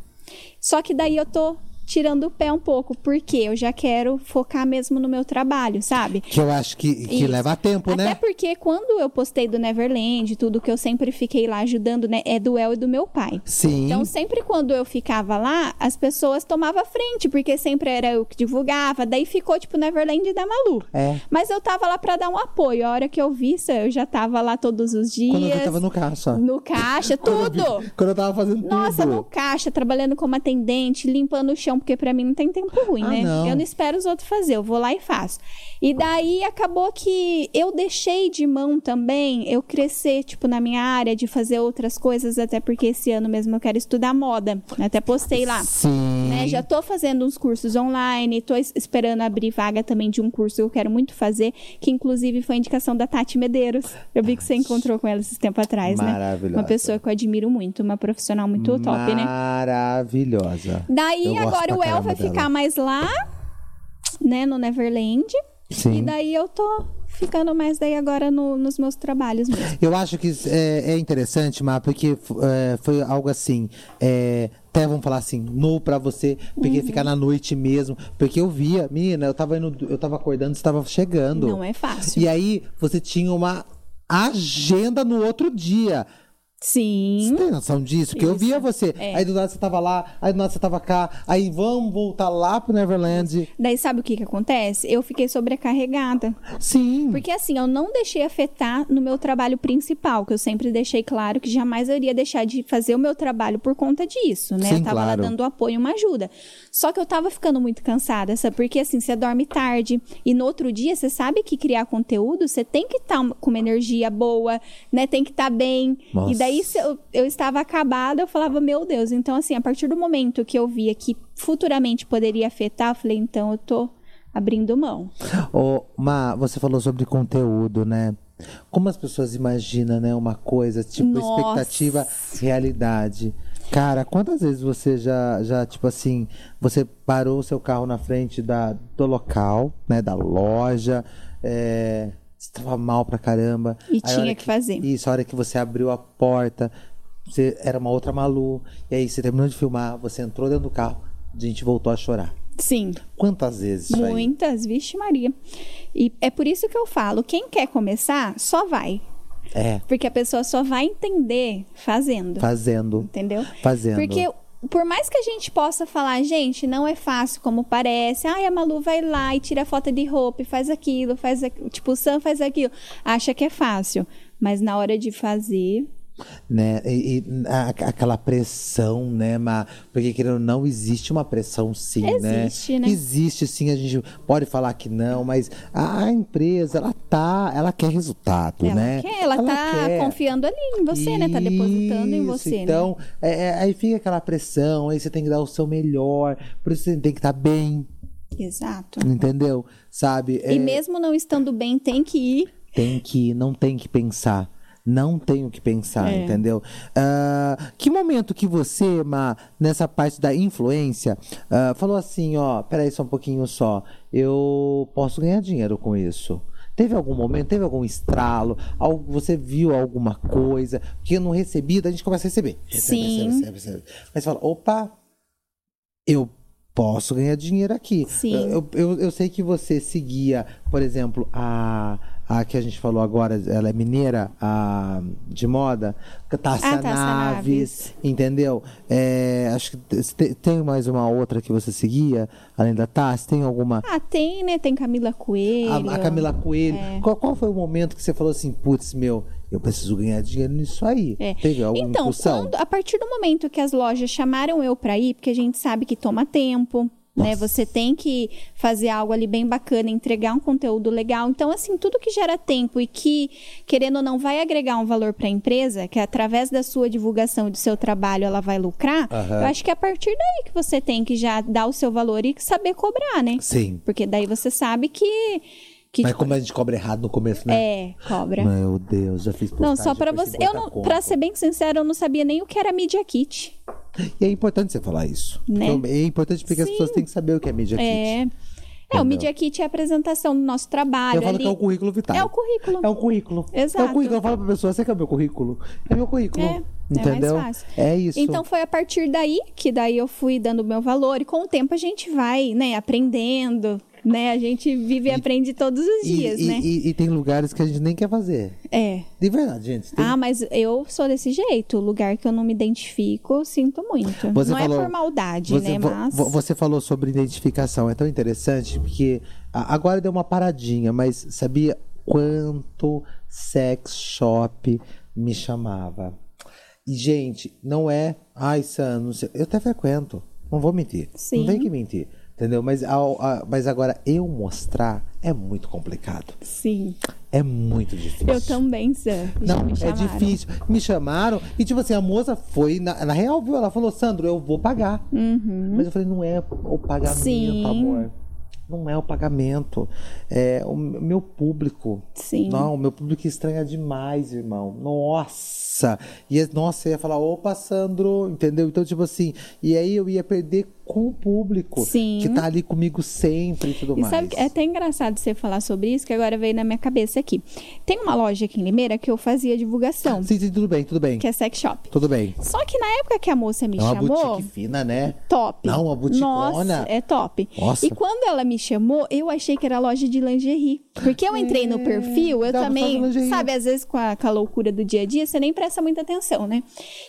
Só que daí eu tô tirando o pé um pouco, porque eu já quero focar mesmo no meu trabalho, sabe? Que eu acho que, que Isso. leva tempo, Até né? porque quando eu postei do Neverland, tudo que eu sempre fiquei lá ajudando, né, é do El e do meu pai. Sim. Então, sempre quando eu ficava lá, as pessoas tomavam frente, porque sempre era eu que divulgava, daí ficou tipo Neverland da Malu. É. Mas eu tava lá pra dar um apoio. A hora que eu vi, eu já tava lá todos os dias. Quando eu tava no caixa. no caixa, Quando eu vi- tudo. Quando eu tava fazendo Nossa, tudo. no caixa, trabalhando como atendente, limpando o chão, porque pra mim não tem tempo ruim, Ah, né? não. Eu não espero os outros fazer, eu vou lá e faço. E daí acabou que eu deixei de mão também eu crescer, tipo, na minha área de fazer outras coisas, até porque esse ano mesmo eu quero estudar moda. Até postei lá. Sim. Né, já tô fazendo uns cursos online, tô es- esperando abrir vaga também de um curso que eu quero muito fazer, que inclusive foi indicação da Tati Medeiros. Eu vi que você encontrou com ela esses tempo atrás, né? Maravilhosa. Uma pessoa que eu admiro muito, uma profissional muito top, né? Maravilhosa. Daí agora o El vai dela. ficar mais lá, né, no Neverland. Sim. E daí eu tô ficando mais daí agora no- nos meus trabalhos mesmo. Eu acho que é, é interessante, Má, porque é, foi algo assim. É, até vamos falar assim, nu pra você, porque Uhum. ficar na noite mesmo. Porque eu via, menina, eu tava indo, eu tava acordando, você tava chegando. Não é fácil. E aí você tinha uma agenda no outro dia. Sim. Você tem noção disso? Porque eu Isso. via você. É. Aí do nada você tava lá, aí do nada você tava cá. Aí vamos voltar lá pro Neverland. Daí sabe o que que acontece? Eu fiquei sobrecarregada. Sim. Porque assim, eu não deixei afetar no meu trabalho principal, que eu sempre deixei claro que jamais eu iria deixar de fazer o meu trabalho por conta disso, né? Sim, eu tava claro. lá dando apoio, uma ajuda. Só que eu tava ficando muito cansada, sabe? Porque assim, você dorme tarde e no outro dia você sabe que criar conteúdo, você tem que estar com uma energia boa, né? Tem que estar bem. Nossa. E daí eu, eu estava acabada, eu falava, meu Deus. Então assim, a partir do momento que eu via que futuramente poderia afetar, eu falei, então eu tô abrindo mão. Ô, Ma, você falou sobre conteúdo, né? Como as pessoas imaginam, né, uma coisa, tipo, Nossa. expectativa, realidade. Cara, quantas vezes você já, já, tipo assim, você parou o seu carro na frente da, do local, né, da loja, é, você tava mal pra caramba. E Aí tinha hora que fazer. Isso, a hora que você abriu a porta, você era uma outra Malu. E aí você terminou de filmar, você entrou dentro do carro, a gente voltou a chorar. Sim, Quantas vezes muitas, vixe Maria. E é por isso que eu falo, quem quer começar, só vai. É, Porque a pessoa só vai entender fazendo. fazendo, Entendeu? fazendo. Porque por mais que a gente possa falar, gente, não é fácil como parece. Ai, a Malu vai lá e tira foto de roupa e faz aquilo, faz aquilo. Tipo, o Sam faz aquilo. Acha que é fácil. Mas na hora de fazer. Né? E, e a- aquela pressão, né, Ma? Porque querendo ou não, existe uma pressão sim, né? Existe, né? Existe sim, a gente pode falar que não, mas a, empresa, ela tá, ela quer resultado, Ela né? quer, ela, tá quer. confiando ali em você, né? Tá depositando em Isso, você, né? Então, é- é- aí fica aquela pressão, aí você tem que dar o seu melhor, por isso você tem que estar bem, Exato. entendeu? Sabe? É, E mesmo não estando bem, tem que ir. tem que, não tem que pensar. Não tenho que pensar, É. entendeu? Ah, que momento que você, Ma, nessa parte da influência, ah, falou assim, ó, peraí só um pouquinho só, eu posso ganhar dinheiro com isso. Teve algum momento, teve algum estralo, algo, você viu alguma coisa que eu não recebi, daí a gente começa a receber. Recebe, Sim. recebe, recebe, recebe. Mas fala, opa, eu posso ganhar dinheiro aqui. Sim. Eu, eu, eu sei que você seguia, por exemplo, a, a que a gente falou agora, ela é mineira, a de moda, Tássia Ah, Tássia Naves, Naves. entendeu? É, acho que te- tem mais uma outra que você seguia, além da Tássia? Tem alguma? Ah, tem, né? Tem Camila Coelho. A, a Camila Coelho. É. Qual, qual foi o momento que você falou assim, putz, meu, eu preciso ganhar dinheiro nisso aí? É. Teve alguma Então, quando- a partir do momento que as lojas chamaram eu pra ir, porque a gente sabe que toma tempo, né? Você tem que fazer algo ali bem bacana, entregar um conteúdo legal. Então, assim, tudo que gera tempo e que, querendo ou não, vai agregar um valor pra empresa, que através da sua divulgação e do seu trabalho ela vai lucrar, Aham. eu acho que é a partir daí que você tem que já dar o seu valor e saber cobrar, né? Sim. Porque daí você sabe que. Que Mas como a gente cobra errado no começo, né? É, cobra. Meu Deus, já fiz Não, só pra por você. 50 Eu não, conto. pra ser bem sincero, eu não sabia nem o que era Media Kit. E é importante você falar isso. Né? Então, é importante porque as Sim. pessoas têm que saber o que é Media Kit. É. É, o Media Kit é a apresentação do nosso trabalho. Eu falo ali. que é o currículo vital. É o currículo. É o currículo. Exato. É o currículo. Eu falo pra pessoa, você quer o meu currículo? É meu currículo. É, é Entendeu? mais fácil. É isso. Então foi a partir daí que daí eu fui dando o meu valor e com o tempo a gente vai, né, aprendendo, né? A gente vive e, aprende todos os e, dias, e- né? e- e tem lugares que a gente nem quer fazer. É. De verdade, gente. Tem- Ah, mas eu sou desse jeito. Lugar que eu não me identifico, eu sinto muito. Você não falou- é por maldade, Você, né? Mas. vo- você falou sobre identificação, é tão interessante porque agora deu uma paradinha, mas sabia quanto sex shop me chamava? E, gente, não é. Ai, Sam. Eu até frequento, não vou mentir. Sim. Não tem que mentir. Entendeu? Mas, ao- a- mas agora eu mostrar é muito complicado. Sim. É muito difícil. Eu também, Sam. Não, me é difícil. Me chamaram e, tipo assim, a moça foi, na, na real, viu? Ela falou, Sandro, eu vou pagar. Mas eu falei, não é o pagamento, Uhum. Sim. amor. Não é o pagamento. É o meu público. Sim. Não, o meu público estranha demais, irmão. Nossa. E, é- nossa, eu ia falar, opa, Sandro, entendeu? Então, tipo assim, e aí eu ia perder com o público. Sim. Que tá ali comigo sempre e tudo E mais. sabe, é até engraçado você falar sobre isso, que agora veio na minha cabeça aqui. Tem uma loja aqui em Limeira que eu fazia divulgação, Sim, sim, tudo bem, tudo bem. que é sex shop. Tudo bem. Só que na época que a moça me É uma chamou, boutique fina, né? top. Não, uma buticona. Nossa, é top. Nossa. E quando ela me chamou, eu achei que era loja de lingerie. Porque eu entrei no perfil, eu de também, sabe, às vezes com a, com a loucura do dia a dia, você nem presta muita atenção, né?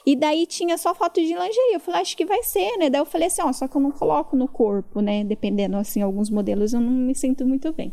E daí tinha só foto de lingerie. Eu falei, acho que vai ser, né? Daí eu falei assim, ó, só que eu não coloco no corpo, né? Dependendo, assim, alguns modelos eu não me sinto muito bem.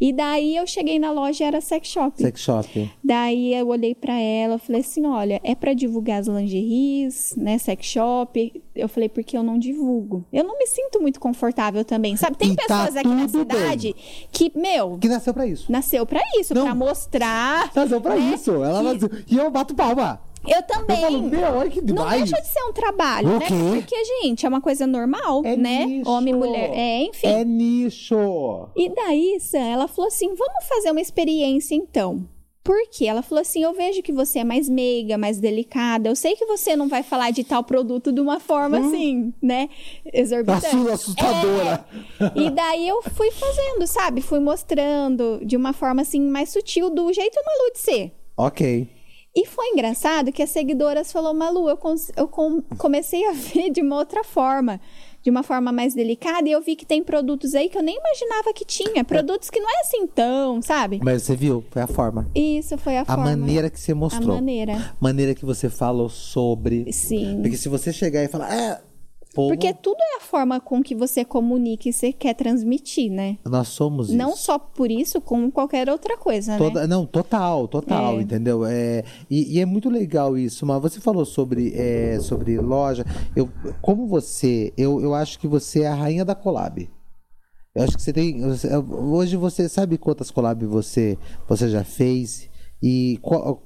E daí eu cheguei na loja e era sex shop. Sex shop. Daí eu olhei pra ela, eu falei assim, olha, é pra divulgar as lingeries, né, sex shop. Eu falei porque eu não divulgo. Eu não me sinto muito confortável também, sabe? Tem E tá pessoas aqui na tudo bem. cidade que, meu, Que nasceu pra isso. nasceu pra isso, pra mostrar. Nasceu pra né, isso. Ela nasceu. E eu bato palma. Eu Eu também. falo, meu, olha que não demais. deixa de ser um trabalho, né? Porque, gente, é uma coisa normal, É né? nicho. Homem, mulher, é, enfim. É nicho. E daí, Sam, ela falou assim: vamos fazer uma experiência então. Por quê? Ela falou assim: eu vejo que você é mais meiga, mais delicada. Eu sei que você não vai falar de tal produto de uma forma assim, né? Exorbitante. Assu- assustadora. É. E daí eu fui fazendo, sabe? Fui mostrando de uma forma assim mais sutil, do jeito Malu de ser. Ok. E foi engraçado que as seguidoras falaram, Malu, eu, eu com- comecei a ver de uma outra forma, de uma forma mais delicada, e eu vi que tem produtos aí que eu nem imaginava que tinha. Produtos que não é assim tão, sabe? Mas você viu? Foi a forma. Isso foi a, A forma. maneira que você A mostrou. maneira. Maneira que você falou sobre. Sim. Porque se você chegar e falar, é. Povo, Porque tudo é a forma com que você comunica e você quer transmitir, né? nós somos Não isso. só por isso, como qualquer outra coisa, Toda- né? Não, total, total, É. entendeu? É, e, e é muito legal isso, mas você falou sobre, é, sobre loja. Eu, como você, eu, eu acho que você é a rainha da collab. Eu acho que você tem. você- hoje você sabe quantas collab você, você já fez? E qual,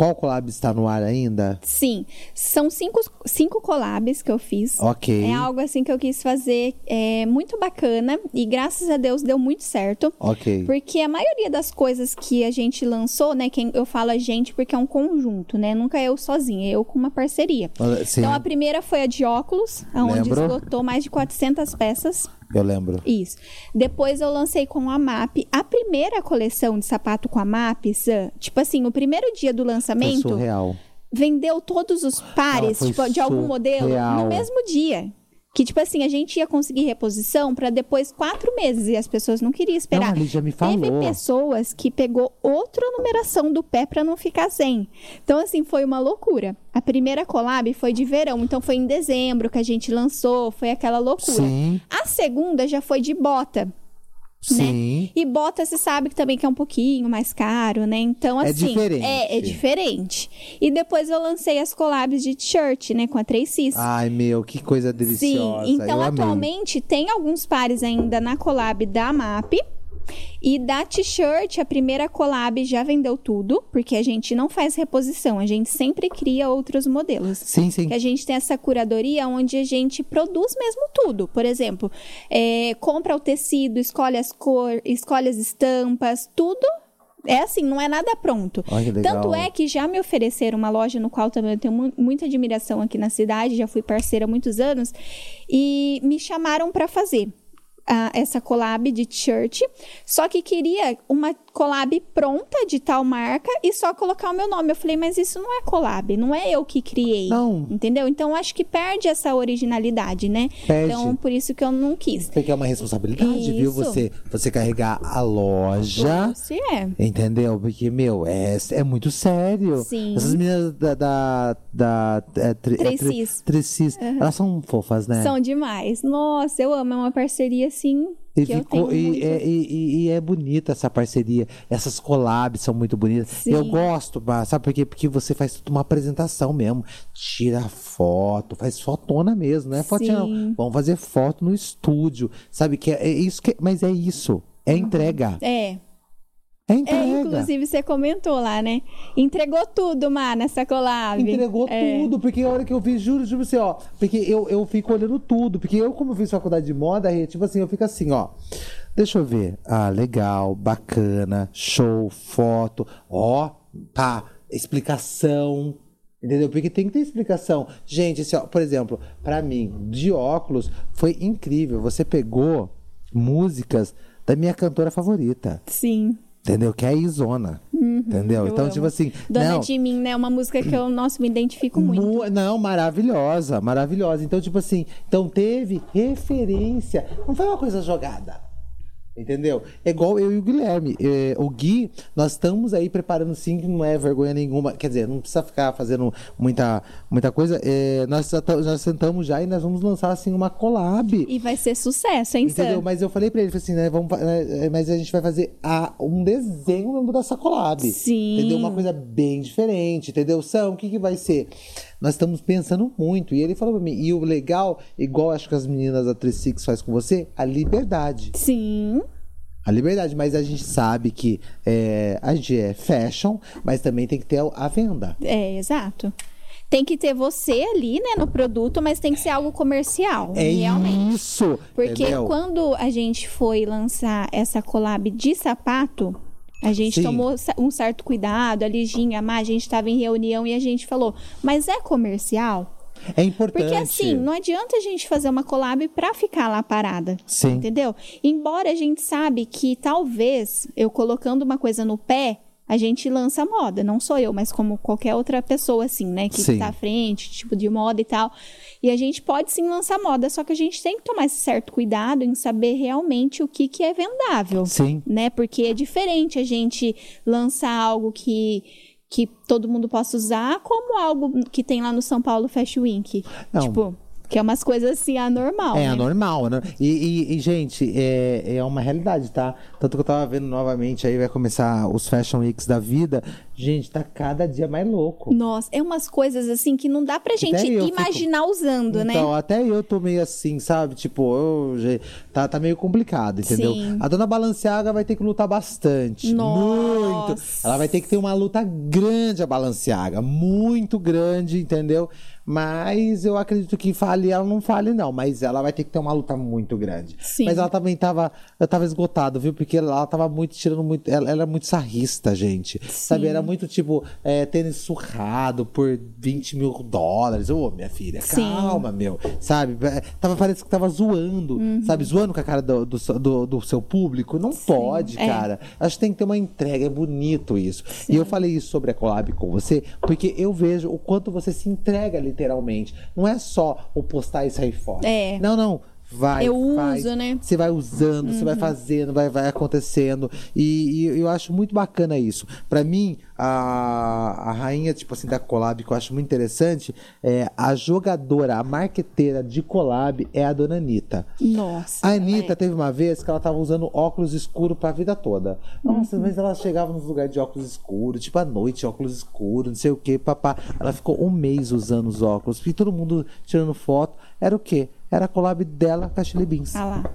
qual collab está no ar ainda? Sim, são cinco, cinco collabs que eu fiz. Ok. É algo assim que eu quis fazer é, muito bacana e graças a Deus deu muito certo. Ok. Porque a maioria das coisas que a gente lançou, né? Quem eu falo a gente porque é um conjunto, né? Nunca é eu sozinha, é eu com uma parceria. Ah, Sim, Então a primeira foi a de óculos, onde Lembro. esgotou mais de 400 peças. eu lembro. Isso. Depois eu lancei com a MAP. A primeira coleção de sapato com a MAP, Sam, tipo assim, o primeiro dia do Foi lançamento, surreal. vendeu todos os pares Ah, foi tipo, de algum modelo no mesmo dia. Que, tipo assim, a gente ia conseguir reposição para depois quatro meses e as pessoas não queriam esperar. Não, Lídia me Teve falou. pessoas que pegou outra numeração do pé para não ficar sem. Então, assim, foi uma loucura. A primeira collab foi de verão, então foi em dezembro que a gente lançou, foi aquela loucura. Sim, A segunda já foi de bota. Sim. E bota, você sabe que também que é um pouquinho mais caro, né? Então, É assim. diferente. É, é diferente. E depois eu lancei as collabs de t-shirt, né? Com a 3Cs. Ai, meu, que coisa deliciosa. Sim, então eu amei. atualmente tem alguns pares ainda na collab da MAP. E da t-shirt, a primeira collab já vendeu tudo, porque a gente não faz reposição, a gente sempre cria outros modelos. Sim, sim. Que a gente tem essa curadoria onde a gente produz mesmo tudo. Por exemplo, é, compra o tecido, escolhe as cores, escolhe as estampas, tudo. É assim, não é nada pronto. Legal. Tanto é que já me ofereceram uma loja no qual também eu tenho mu- muita admiração aqui na cidade, já fui parceira há muitos anos, e me chamaram para fazer ah, essa collab de t-shirt, só que queria uma collab pronta de tal marca e só colocar o meu nome. Eu falei, mas isso não é collab, não é eu que criei. Não. Entendeu? Então acho que perde essa originalidade, né? Perde. Então por isso que eu não quis. Porque é uma responsabilidade, viu? Isso. Você, você carregar a loja. Se é. Entendeu? Porque, meu, é, é muito sério. Sim. Essas meninas da. da, da é, tri- é, tri- Trecis. Trecis, Elas são fofas, né? São demais. Nossa, eu amo. É uma parceria assim. E, ficou- e, muito. é, e- e- é bonita essa parceria. Essas collabs são muito bonitas. Sim. Eu gosto, sabe por quê? Porque você faz tudo uma apresentação mesmo. Tira foto, faz fotona mesmo, não é fotinha, não. Vamos fazer foto no estúdio. Sabe que é, é isso que. Mas é isso. É entrega. É. É É, inclusive você comentou lá, né? Entregou tudo, Má, nessa collab. Entregou É. tudo, porque a hora que eu vi, juro, juro você, ó. Porque eu, eu fico olhando tudo. Porque eu, como eu fiz faculdade de moda, tipo assim, eu fico assim, ó. Deixa eu ver. Ah, legal, bacana, show, foto. Ó, tá, explicação. Entendeu? Porque tem que ter explicação. Gente, assim, ó, por exemplo, pra mim, de óculos, foi incrível. Você pegou músicas da minha cantora favorita. Sim. Entendeu? Que é a Isona. entendeu? Uhum, eu Então, amo. tipo assim. Dona não, de Mim, né? Uma música que eu, nossa, me identifico muito. Mu- Não, maravilhosa, maravilhosa. Então, tipo assim, então teve referência. Não foi uma coisa jogada. Entendeu? É igual eu e o Guilherme. É, o Gui, nós estamos aí preparando sim, que não é vergonha nenhuma. Quer dizer, não precisa ficar fazendo muita, muita coisa. É, nós já sentamos já e nós vamos lançar assim uma collab. E vai ser sucesso, hein, Entendeu? Sam? Mas eu falei pra ele, falei assim, né? Vamos, né, mas a gente vai fazer a, um desenho dessa collab. Sim. Entendeu? Uma coisa bem diferente, entendeu? São, o que, que vai ser? Nós estamos pensando muito. E ele falou pra mim, e o legal, igual acho que as meninas da 36 faz com você, a liberdade. Sim. A liberdade, mas a gente sabe que é, a gente é fashion, mas também tem que ter a venda. É, exato. Tem que ter você ali, né, no produto, mas tem que ser algo comercial, É realmente. isso! Porque entendeu? quando a gente foi lançar essa collab de sapato, A gente Sim. tomou um certo cuidado, a Liginha, a a gente estava em reunião e a gente falou, mas é comercial? É importante. Porque assim, não adianta a gente fazer uma collab pra ficar lá parada. Sim. Entendeu? Embora a gente sabe que talvez eu colocando uma coisa no pé, a gente lança moda. Não sou eu, mas como qualquer outra pessoa, assim, né? Que Sim. tá à frente, tipo de moda e tal. E a gente pode sim lançar moda, só que a gente tem que tomar esse certo cuidado em saber realmente o que, que é vendável Sim. né? Porque é diferente a gente lançar algo que, que todo mundo possa usar, como algo que tem lá no São Paulo Fashion Week. Não. Tipo, que é umas coisas assim, anormal. É né? anormal, né? E, e- e, gente, é, é uma realidade, tá? Tanto que eu tava vendo novamente, aí vai começar os Fashion Weeks da vida. Gente, tá cada dia mais louco. Nossa, é umas coisas assim que não dá pra gente imaginar usando, né? Então, até eu tô meio assim, sabe? Tipo, eu, tá, tá meio complicado, entendeu? Sim. A dona Balenciaga vai ter que lutar bastante. Nossa. Muito. Ela vai ter que ter uma luta grande, a Balenciaga. Muito grande, entendeu? Mas eu acredito que fale, ela não fale, não. Mas ela vai ter que ter uma luta muito grande. Sim. Mas ela também tava. Eu tava esgotado, viu? Porque ela, tava muito tirando muito. Ela, ela é muito sarrista, gente. Sabe? Era muito tipo é, tênis surrado por 20 mil dólares. Ô, minha filha, Sim. calma, meu. Sabe? É, Tava, parece que tava zoando. Uhum. Sabe? Zoando com a cara do, do, seu- do- do seu público. Não pode, é. cara. Acho que tem que ter uma entrega. É bonito isso. E eu falei isso sobre a collab com você, porque eu vejo o quanto você se entrega literalmente. Não é só o postar e sair fora. É. Não, não. Vai, Eu faz. uso, né? Você vai usando, você vai fazendo, vai, vai acontecendo. E, e eu acho muito bacana isso. Pra mim, a, a rainha, tipo assim, da collab, que eu acho muito interessante, é a jogadora, a marqueteira de collab é a dona Anitta. Nossa. A Anitta é. teve uma vez que ela tava usando óculos escuros pra vida toda. Nossa, Uhum. mas ela chegava nos lugares de óculos escuros, tipo à noite, óculos escuros, não sei o que, papá. Ela ficou um mês usando os óculos. E todo mundo tirando foto. Era o quê? Era a collab dela com a Chili Beans. Ah lá.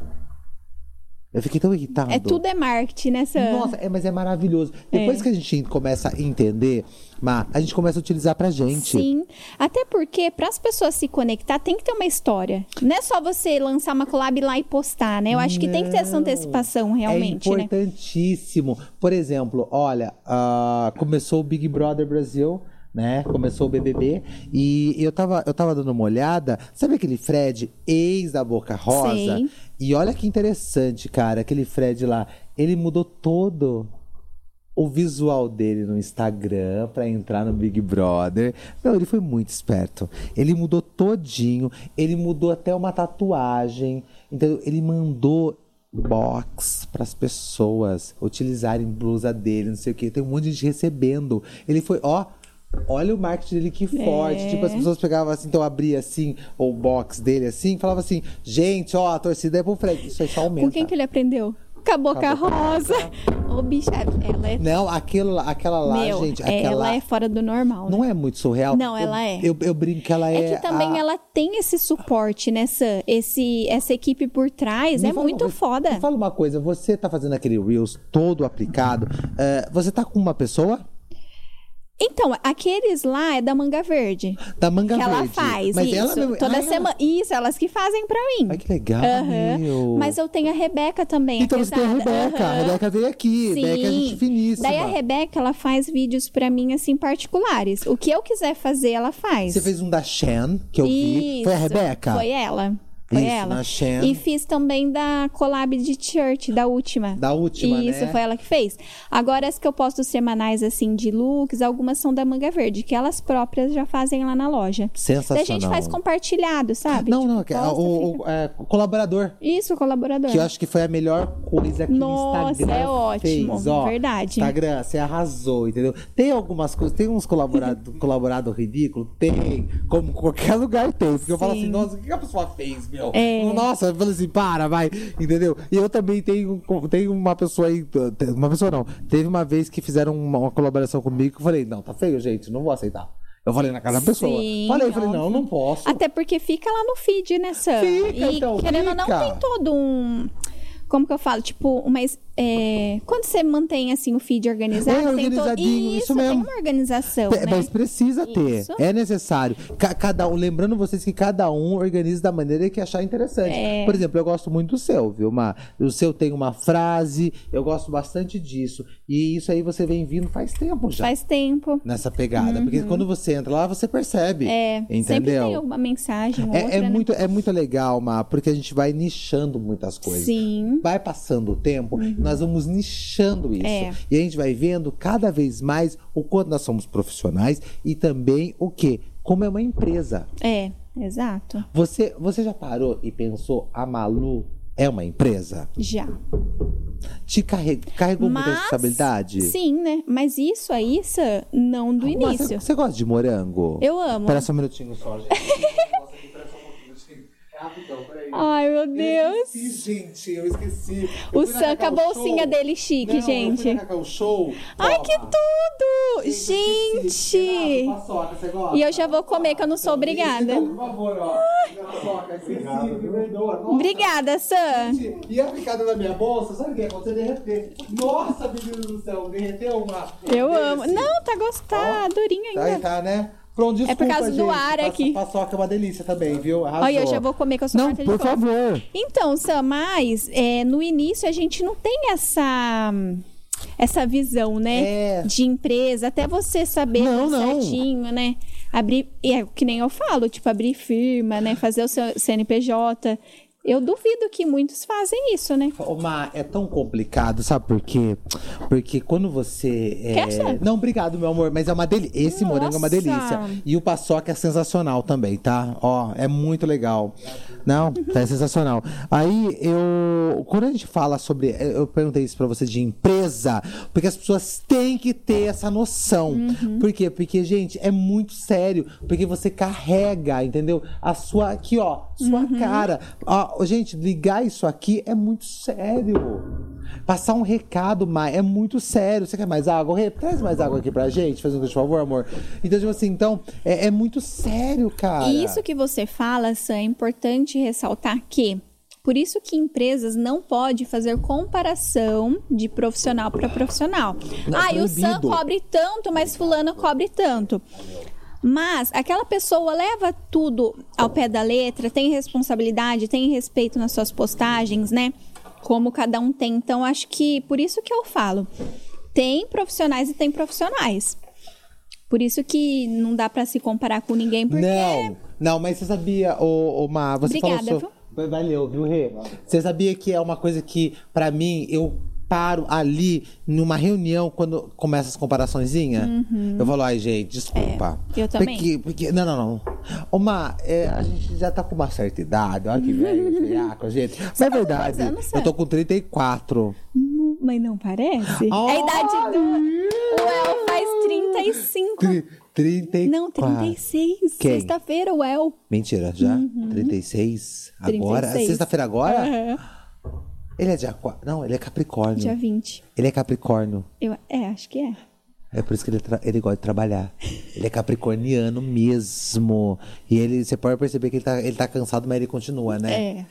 Eu fiquei tão irritado. É tudo é marketing nessa. Nossa, é, mas é maravilhoso. Depois É. que a gente começa a entender, Má, a gente começa a utilizar pra gente. Sim, até porque para as pessoas se conectar tem que ter uma história. Não é só você lançar uma collab lá e postar, né? Eu acho que tem que ter essa Não. antecipação realmente, é né? importantíssimo. Por exemplo, olha, ah, começou o Big Brother Brasil. Né? Começou o BBB e eu tava, eu tava dando uma olhada. Sabe aquele Fred, ex da Boca Rosa? Sei. E olha que interessante, cara, aquele Fred lá. Ele mudou todo o visual dele no Instagram pra entrar no Big Brother. Não, ele foi muito esperto. Ele mudou todinho, ele mudou até uma tatuagem. Então, ele mandou box pras pessoas utilizarem blusa dele, não sei o que. Tem um monte de gente recebendo. Ele foi, ó, Olha o marketing dele que forte. Tipo, as pessoas pegavam assim, então abria assim, o box dele assim, falava assim, gente, ó, a torcida é pro Fred. Isso aí só aumenta. Com quem que ele aprendeu? Com a Boca Com a Boca Rosa. Ô, bicha, ela é. Não, aquilo, aquela lá, Meu, gente, ela aquela é fora do normal. né? não é muito surreal. Não, Eu- ela é. Eu, eu brinco que ela é. É que também a- ela tem esse suporte nessa, esse, essa equipe por trás, Me é muito foda. Me fala uma coisa, você tá fazendo aquele Reels todo aplicado, eh, você tá com uma pessoa Então, aqueles lá é da Manga Verde. da manga que ela verde. faz mas isso. ela mesmo- Toda Ah, ela- semana. Isso, elas que fazem pra mim. Ai, que legal. Mas eu tenho a Rebeca também. Então você tem a. Rebeca. A. Rebeca veio aqui. Sim. Rebeca é gente finíssima. Daí a Rebeca, ela faz vídeos pra mim, assim, particulares. O que eu quiser fazer, ela faz. Você fez um da Shan, que eu vi. Foi a Isso, Rebeca? Foi ela. Foi Isso, ela. na. E fiz também da collab de t-shirt, da última. Da última, Isso, né? foi ela que fez. Agora, as que eu posto semanais, assim, de looks, algumas são da Manga Verde, que elas próprias já fazem lá na loja. Sensacional. Daí a gente faz compartilhado, sabe? Não, Tipo, não, que- posta, o, fica- o- é, o colaborador. Isso, colaborador. Que eu acho que foi a melhor coisa que Nossa, o Instagram é ótimo, fez. Ó, verdade. Instagram, você arrasou, entendeu? Tem algumas coisas, tem uns colaborado, colaborado ridículo? Tem. Como qualquer lugar tem. Porque eu falo Sim. assim, nossa, o que a pessoa fez, meu? É. Nossa, eu falo assim, para, vai. Entendeu? E eu também tenho, tenho uma pessoa aí. Uma pessoa não. Teve uma vez que fizeram uma, uma colaboração comigo que eu falei, não, tá feio, gente, não vou aceitar. Eu falei na casa da pessoa. Sim, falei, falei, não, não posso. Até porque fica lá no feed, né, Sam? Fica, e então, querendo ou não, fica. tem todo um. como que eu falo? Tipo, uma. É, quando você mantém assim o feed organizado, É, tem todo. organizadinho, isso mesmo. tem uma organização. Pe- né? Mas precisa ter, Isso. é necessário. Ca- cada um, lembrando vocês que cada um organiza da maneira que achar interessante. É. Por exemplo, eu gosto muito do seu, viu? Uma, o seu tem uma frase, eu gosto bastante disso. E isso aí você vem vindo faz tempo já. Faz tempo. Nessa pegada. Porque quando você entra lá, você percebe. É, sempre entendeu? tem uma mensagem. outra, É, é né? muito, é muito legal, Má, porque a gente vai nichando muitas coisas. Sim. Vai passando o tempo, nós vamos nichando isso. É. E a gente vai vendo cada vez mais o quanto nós somos profissionais e também o quê? Como é uma empresa. É, exato. Você, você já parou e pensou, a Malu é uma empresa? Já. Te carre- carregou muita Mas, responsabilidade? Sim, né? Mas isso aí, Sam, não do Mas início. Você, gosta de morango? Eu amo. Espera só um minutinho só, gente. Nossa, aqui, um pouquinho, gente. Rapidão, peraí. Ai, meu Eu Deus. esqueci, gente, eu esqueci. Eu O Sam com a bolsinha Show. dele chique, Não, Eu gente. fui na Cacau Show. Ai, que tudo! Gente, eu. Gente! Renato, paçoca, você gosta? E eu já vou comer, que eu não sou obrigada. Então, por favor, ó. Paçoca, esqueci, me perdoa. Nossa, Obrigada, Sam. gente, E a picada da minha bolsa, sabe o que aconteceu? Derreter. Nossa, menino do céu, derreteu uma. Eu Desse. amo. Não, tá gostado, durinho Tá, ainda. tá, né? Pronto, desculpa, É por causa do gente. ar Paço- aqui. Paçoca é uma delícia também, viu? Arrasou. Olha, eu já vou comer, que eu sou Não, por favor. Então, Sam, mas é, no início a gente não tem essa essa visão, né? É. De empresa, até você saber Não, não. certinho, né? Abrir, é que nem eu falo, tipo, abrir firma, né? Fazer o seu CNPJ. Eu duvido que muitos fazem isso, né? Má, é tão complicado, sabe por quê? Porque quando você. é, Quer, Sam? Não, obrigado, meu amor, mas é uma delícia. Esse morango é uma Nossa. delícia. E o paçoca é sensacional também, tá? Ó, é muito legal. Não, tá é sensacional. Aí eu. Quando a gente fala sobre. Eu perguntei isso pra você de empresa, porque as pessoas têm que ter essa noção. Uhum. Por quê? Porque, gente, é muito sério. Porque você carrega, entendeu? A sua. Aqui, ó, sua Uhum. cara. Ó, gente, ligar isso aqui é muito sério. Passar um recado, mais é muito sério. Você quer mais água? Traz mais água aqui pra gente, fazendo por favor, amor. Então, tipo assim, então, é, é muito sério, cara. E isso que você fala, Sam, é importante ressaltar que por isso que empresas não podem fazer comparação de profissional para profissional. Não, ah, e o Sam cobre tanto, mas fulano cobre tanto. Mas aquela pessoa leva tudo ao pé da letra, tem responsabilidade, tem respeito nas suas postagens, né? Como cada um tem. Então, acho que por isso que eu falo. Tem profissionais e tem profissionais. Por isso que não dá pra se comparar com ninguém, porque Não, não, mas você sabia, ô, ô Má, você Obrigada, falou... So... Valeu, viu, Rê? Você sabia que é uma coisa que, pra mim, eu paro ali numa reunião quando começa as comparaçõezinhas? Eu falo, ai, gente, desculpa. Uhum. É, eu também. Porque, porque, não, não, não. Má, é, a gente já tá com uma certa idade, olha que velho, friaco, gente. Mas é tá verdade, anos, eu tô com 34. Não, Mas não parece? Ai! a idade do. O El faz 35. Tri- 34. Não, 36. Quem? Sexta-feira, o El. Mentira, já? 36? Agora? 36. Sexta-feira agora? Aham. Ele é de aquário. Não, ele é capricórnio. Dia 20. Ele é capricórnio. Eu, é, acho que é. É por isso que ele, tra- ele gosta de trabalhar. Ele é capricorniano mesmo. E ele, você pode perceber que ele tá, ele tá cansado, mas ele continua, né? É.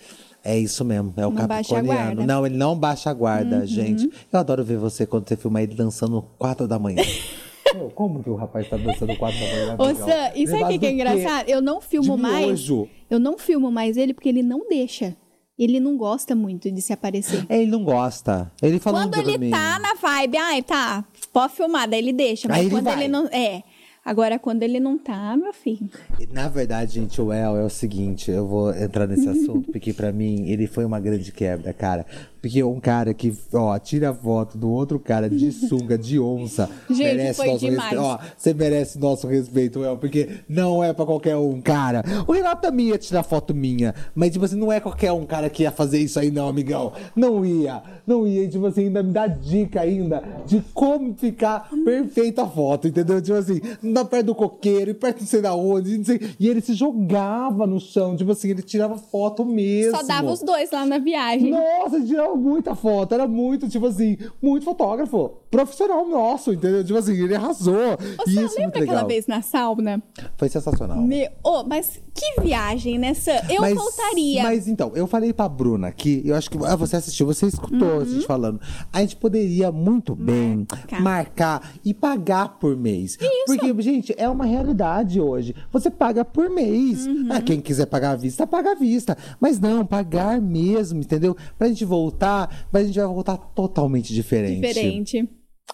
É isso mesmo, é o Não capricorniano. Uhum. Não, ele não baixa a guarda, gente. Eu adoro ver você quando você filma ele dançando 4 da manhã. Como que o rapaz tá dançando 4 da manhã? Ô? Sam, e sabe o que, que é engraçado? Eu não filmo De mais. miojo. Eu não filmo mais ele porque ele não deixa. Ele não gosta muito de se aparecer. É, ele não gosta. Ele falou Quando ele mim. tá na vibe, ai, tá, pode filmar, daí ele deixa. Mas Aí ele quando vai. ele não. É. Agora, quando ele não tá, meu filho. Na verdade, gente, o El é o seguinte, eu vou entrar nesse assunto, porque pra mim ele foi uma grande quebra, cara. Porque um cara que, ó, tira foto do outro cara de sunga, de onça, Gente, merece nosso demais. respeito. Ó, você merece nosso respeito, El, porque não é pra qualquer um, cara. O Renato também ia tirar foto minha, mas, tipo assim, não é qualquer um cara que ia fazer isso aí, não, amigão. Não ia, não ia, tipo assim, ainda me dá dica ainda de como ficar perfeita a foto, entendeu? Tipo assim, dá perto do coqueiro, e perto não sei da onde, não sei. E ele se jogava no chão, tipo assim, ele tirava foto mesmo. Só dava os dois lá na viagem. Nossa, tirava muita foto, era muito, tipo assim, muito fotógrafo. Profissional nosso, entendeu? Tipo assim, ele arrasou. Você isso é muito lembra aquela legal. vez na sauna? Foi sensacional. Oh, mas que viagem nessa. Eu mas, voltaria. Mas então, eu falei pra Bruna que eu acho que ah, você assistiu, você escutou Uhum. a gente falando. A gente poderia muito bem Marcar. marcar e pagar por mês. Porque, gente, é uma realidade hoje. Você paga por mês. Uhum. Ah, quem quiser pagar à vista, paga à vista. Mas não, pagar mesmo, entendeu? Pra gente voltar, mas a gente vai voltar totalmente diferente. Diferente.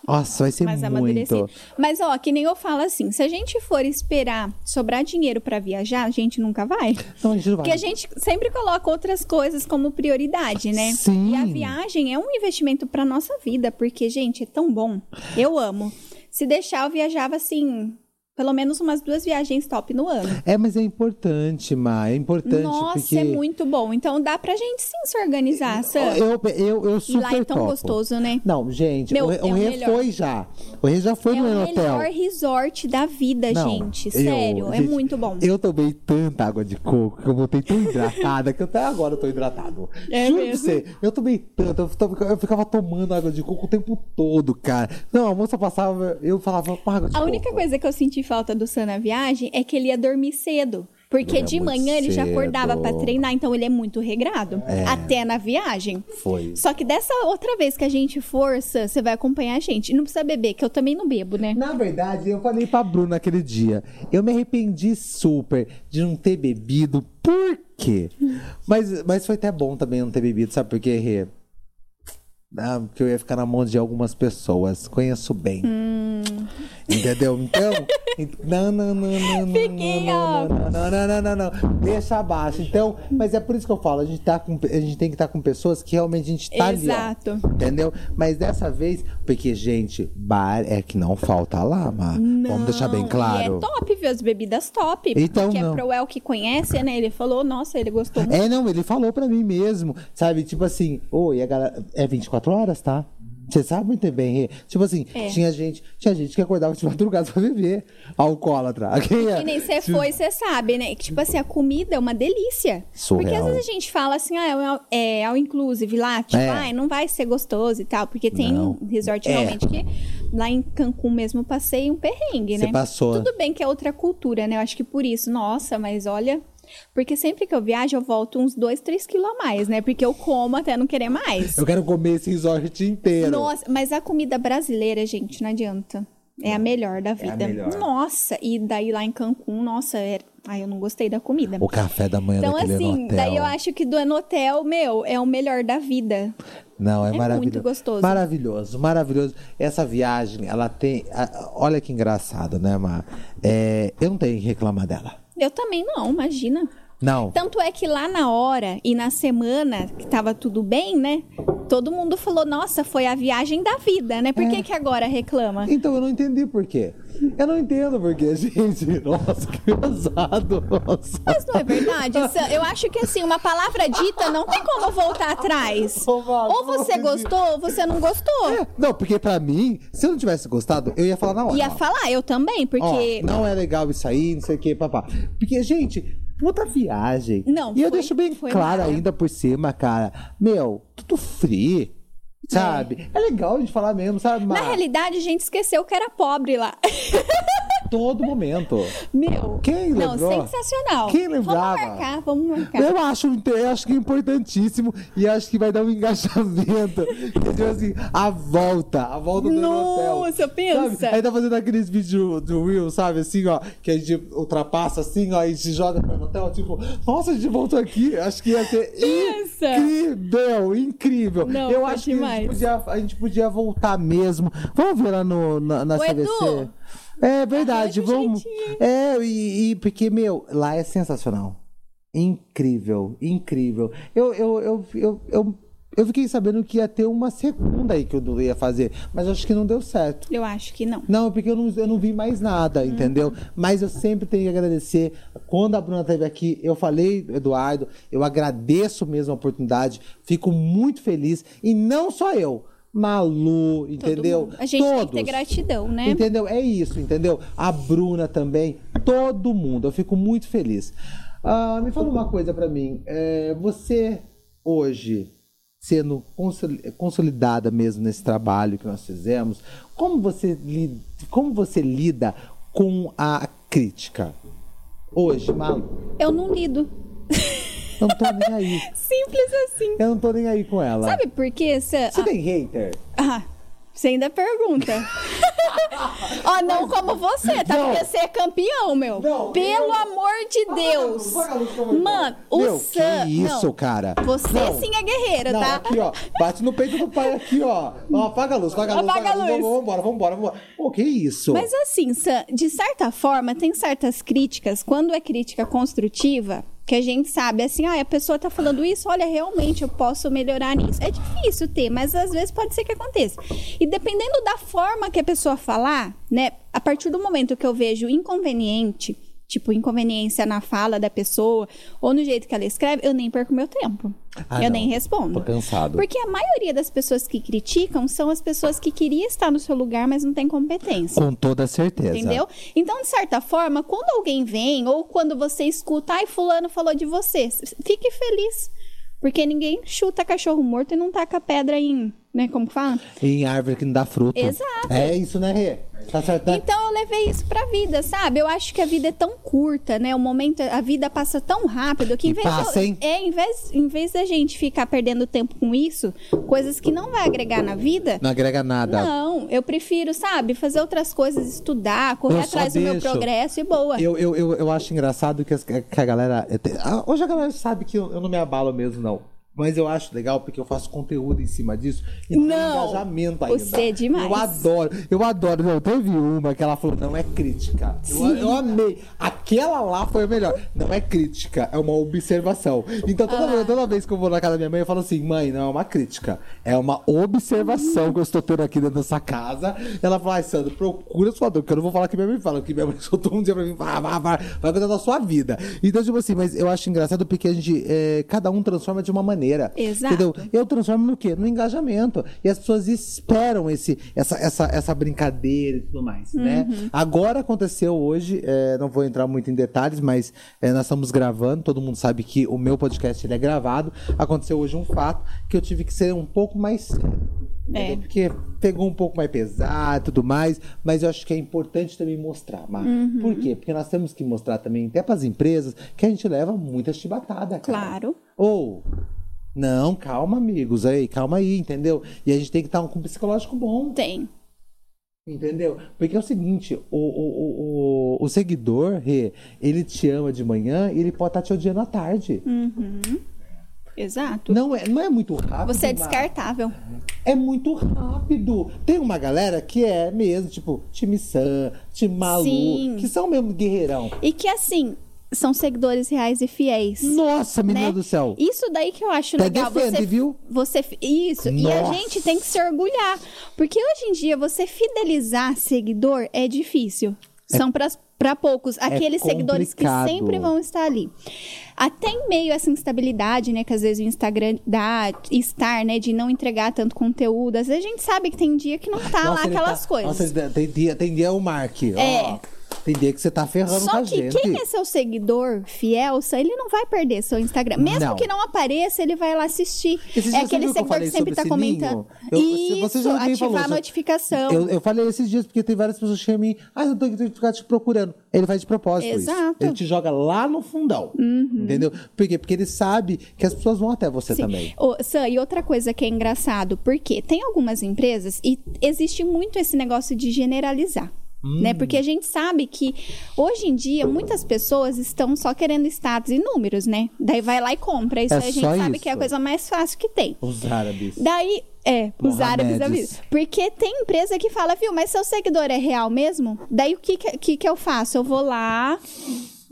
Nossa, vai ser mais muito. amadurecido. Mas, ó, que nem eu falo assim: se a gente for esperar sobrar dinheiro pra viajar, a gente nunca vai. Não, a gente vai. Porque a gente sempre coloca outras coisas como prioridade, né? Sim. E a viagem é um investimento pra nossa vida, porque, gente, é tão bom. Eu amo. Se deixar, eu viajava assim, pelo menos umas duas viagens top no ano. É, mas é importante, Ma. É importante Nossa, porque... é muito bom. Então dá pra gente sim se organizar, Sam. Eu, eu, eu E super lá é tão topo. gostoso, né? Não, gente, Meu, o, é o o Rê melhor. foi já. O Rê já foi É no o hotel. melhor resort da vida, Não, gente. eu- Sério, é gente, muito bom. Eu tomei tanta água de coco que eu voltei tão hidratada que até agora eu tô hidratado. É Juro mesmo? você, eu tomei tanto, eu ficava, eu ficava tomando água de coco o tempo todo, cara. Não, a moça passava, eu falava água de A coco. única coisa que eu senti falta do Sam na viagem é que ele ia dormir cedo. Porque Dormia de manhã ele já acordava pra treinar, então ele é muito regrado. Até na viagem. Foi. Só que dessa outra vez que a gente for, Sam, você vai acompanhar a gente. E não precisa beber, que eu também não bebo, né? Na verdade, eu falei pra Bruna aquele dia. Eu me arrependi super de não ter bebido. Por quê? Mas, mas foi até bom também não ter bebido, sabe por quê, Rê? Ah, porque eu ia ficar na mão de algumas pessoas. Conheço bem. Hum. Entendeu? Então. ent- Não, não, não, não, não. Não, não, não, não, não, não, não. Deixa abaixo. Então, mas é por isso que eu falo, a gente, tá com, a gente tem que estar com pessoas que realmente a gente tá ali. ó. Exato. Entendeu? Mas dessa vez, porque, gente, bar é que não falta lá, Má. Vamos deixar bem claro. E é top, viu? As bebidas top. Então, porque não. é pro El que conhece, né? Ele falou, nossa, ele gostou muito. É, não, ele falou pra mim mesmo, sabe? Tipo assim, oi, a galera. É 24 horas, tá? Você sabe muito bem. Tipo assim, É. tinha gente, tinha gente que acordava de madrugada pra beber. Alcoólatra. Quem é? Que nem você foi, você sabe, né? Que, tipo assim, a comida é uma delícia. Surreal. Porque às vezes a gente fala assim, ah, é, é all inclusive lá, tipo, É. ai, não vai ser gostoso e tal. Porque tem Não. resort É. realmente que lá em Cancún mesmo passei um perrengue, Você né? passou. Tudo bem que é outra cultura, né? Eu acho que por isso, nossa, mas olha. Porque sempre que eu viajo, eu volto uns 2, 3 quilos a mais, né? Porque eu como até não querer mais. Eu quero comer esse resort inteiro. Nossa, mas a comida brasileira, gente, não adianta. É a melhor da vida. melhor. Nossa, e daí lá em Cancún, nossa, era... ai, eu não gostei da comida. O café da manhã Então, assim, hotel. daí eu acho que do no hotel, meu, é o melhor da vida. Não, é, É maravilhoso. muito gostoso. Maravilhoso, maravilhoso. Essa viagem, ela tem. Olha que engraçado, né, Mar? É, eu não tenho que reclamar dela. Eu também não, imagina. Não. Tanto é que lá na hora e na semana que tava tudo bem, né? Todo mundo falou, nossa, foi a viagem da vida, né? Por É. que, que agora reclama? Então eu não entendi por quê. Eu não entendo por quê, gente. Nossa, que pesado. Nossa. Mas não é verdade? Eu acho que assim, uma palavra dita não tem como voltar atrás. Ou você gostou ou você não gostou. É, não, porque pra mim, se eu não tivesse gostado, eu ia falar na hora. Ia falar, eu também, porque. Ó, não é legal isso aí, não sei o que, papá. Porque, gente, puta viagem. Não, E eu foi- deixo bem foi claro ainda por cima, cara. Meu, tudo free. Sabe? É, legal a gente falar mesmo, sabe? Na Mar? realidade, a gente esqueceu que era pobre lá. Todo momento. Meu. Quem Não, lembrou? sensacional. Quem lembrava? Vamos marcar, vamos marcar. Eu acho, eu acho que é importantíssimo e acho que vai dar um engajamento. Tipo assim, a volta, a volta do hotel. Nossa, pensa. Sabe? Aí tá fazendo aqueles vídeos do Will, sabe? Assim, ó, que a gente ultrapassa assim, ó, e se joga no hotel, tipo, nossa, a gente voltou aqui. Acho que ia ser Pensa. incrível, incrível. Não, Eu foi acho que a gente, podia, a gente podia voltar mesmo. Vamos ver lá no, na, na Ô, CVC? Edu, É verdade, vamos. jeitinho. É, e, e porque, meu, lá é sensacional. Incrível, incrível. Eu, eu, eu, eu, eu, eu fiquei sabendo que ia ter uma segunda aí que Du ia fazer, mas acho que não deu certo. Eu acho que não. Não, porque eu não, eu não vi mais nada, entendeu? Mas eu sempre tenho que agradecer. Quando a Bruna esteve aqui, eu falei, Eduardo, eu agradeço mesmo a oportunidade, fico muito feliz. E não só eu, Malu, entendeu? A gente tem que Todos. ter gratidão, né? Entendeu? É isso, entendeu? A Bruna também, todo mundo. Eu fico muito feliz. Ah, me fala uma coisa pra mim. É, você hoje sendo consoli- consolidada mesmo nesse trabalho que nós fizemos, como você, como você lida com a crítica? Hoje, Malu, Eu não lido. eu não tô nem aí. Simples assim. Eu não tô nem aí com ela. Sabe por quê? Cê- Você tem hater? Ah, você ainda pergunta. Ó, não como você, tá? Não. Porque você é campeão, meu. Não, Pelo eu- amor de Deus. Apaga. Mano, o Meu, Sam. que isso, não. cara? Você Não. sim é guerreira, tá? aqui, ó. Bate no peito do pai aqui, ó. Ó, apaga a luz, apaga a luz. Apaga a luz. Vambora, vambora, vambora. Pô, que isso? Mas assim, Sam, de certa forma, tem certas críticas, quando é crítica construtiva, que a gente sabe assim, ah, a pessoa tá falando isso, olha, realmente eu posso melhorar nisso. É difícil ter, mas às vezes pode ser que aconteça. E dependendo da forma que a pessoa falar, né, a partir do momento que eu vejo inconveniente, tipo inconveniência na fala da pessoa ou no jeito que ela escreve, eu nem perco meu tempo. Ah, eu não. nem respondo. Tô cansado. Porque a maioria das pessoas que criticam são as pessoas que queriam estar no seu lugar, mas não tem competência. Com toda certeza. Entendeu? Então, de certa forma, quando alguém vem, ou quando você escuta, ai, fulano falou de você, fique feliz. Porque ninguém chuta cachorro morto e não taca pedra em. Né, como que fala? Em árvore que não dá fruto. Exato. É isso, né, Rê? Tá certo, né? Então eu levei isso pra vida, sabe? Eu acho que a vida é tão curta, né? O momento, a vida passa tão rápido que em E vez passa, de, é, em vez, em vez da gente ficar perdendo tempo com isso, coisas que não vai agregar na vida, Não agrega nada. não, eu prefiro, sabe, fazer outras coisas, estudar, correr Eu atrás do meu progresso e boa. Eu, eu, eu, eu acho engraçado que, as- que a galera. ah, Hoje a galera sabe que eu, eu não me abalo mesmo, não. Mas eu acho legal porque eu faço conteúdo em cima disso. E tem Não. engajamento ainda. Você é demais. Eu adoro. Eu adoro. Não, teve uma que ela falou, não é crítica. Eu, eu amei. Aquela lá foi a melhor. Não é crítica, é uma observação. Então toda, Ah. vez, toda vez que eu vou na casa da minha mãe, eu falo assim, mãe, não é uma crítica. É uma observação que eu estou tendo aqui dentro dessa casa. Ela fala, ai, Sandro, procura sua dor, porque eu não vou falar que minha mãe fala, que minha mãe soltou um dia pra mim, vai, vai, vai, vai cuidar da sua vida. Então, tipo assim, mas eu acho engraçado porque a gente, é, cada um transforma de uma maneira. Exato. Entendeu? Eu transformo no quê? No engajamento. E as pessoas esperam esse, essa, essa, essa brincadeira e tudo mais, né? Agora aconteceu hoje, é, não vou entrar muito em detalhes, mas é, nós estamos gravando, todo mundo sabe que o meu podcast ele é gravado. Aconteceu hoje um fato que eu tive que ser um pouco mais. É. Porque pegou um pouco mais pesado e tudo mais, mas eu acho que é importante também mostrar, Mar. Por quê? Porque nós temos que mostrar também, até para as empresas, que a gente leva muita chibatada, cara. Claro. Ou, não, calma, amigos, aí, calma aí, entendeu? E a gente tem que estar com um psicológico bom, Tem. entendeu? Porque é o seguinte, o, o, o, o, seguidor, ele te ama de manhã e ele pode estar te odiando à tarde. Exato. Não é, não é muito rápido. Você é descartável. É muito rápido. Tem uma galera que é mesmo, tipo, time Sam, time Malu, Sim. que são mesmo guerreirão. E que assim, são seguidores reais e fiéis. Nossa, menina né? do céu. Isso daí que eu acho Até legal. defende, você, viu? Você, isso. E a Nossa. gente tem que se orgulhar. Porque hoje em dia, você fidelizar seguidor é difícil. São para poucos. Aqueles seguidores que É sempre vão estar ali. Até em meio a essa instabilidade, né? Que às vezes o Instagram dá, estar, né? De não entregar tanto conteúdo. Às vezes a gente sabe que tem dia que não tá lá Nossa, ele aquelas tá- coisas. Nossa, tem dia, tem dia o Mark. É. Ó, tem dia que você tá ferrando com Só a que gente. quem é seu seguidor fiel, ele não vai perder seu Instagram. Mesmo Não. que não apareça, ele vai lá assistir. Esses é dias você aquele viu que eu seguidor falei que sempre sobre tá sininho? comentando. Eu- Isso, você já me ativar falou, a só- notificação. Eu, eu falei esses dias porque tem várias pessoas que em mim. Ah, eu tô aqui ficar te procurando. Ele faz de propósito isso. Exato. Uhum. Ele te joga lá no fundão. Entendeu? Por quê? Porque ele sabe que as pessoas vão até você Sim. também. Ô, Sam, e outra coisa que é engraçado, porque tem algumas empresas e existe muito esse negócio de generalizar. Hum. Né? Porque a gente sabe que hoje em dia muitas pessoas estão só querendo status e números, né? Daí vai lá e compra. Isso É a gente sabe que é a isso. coisa mais fácil que tem. Os árabes. Daí, é, os Mohamedes. árabes avisam. Porque tem empresa que fala, viu, mas seu seguidor é real mesmo? Daí o que, que, que, que eu faço? Eu vou lá.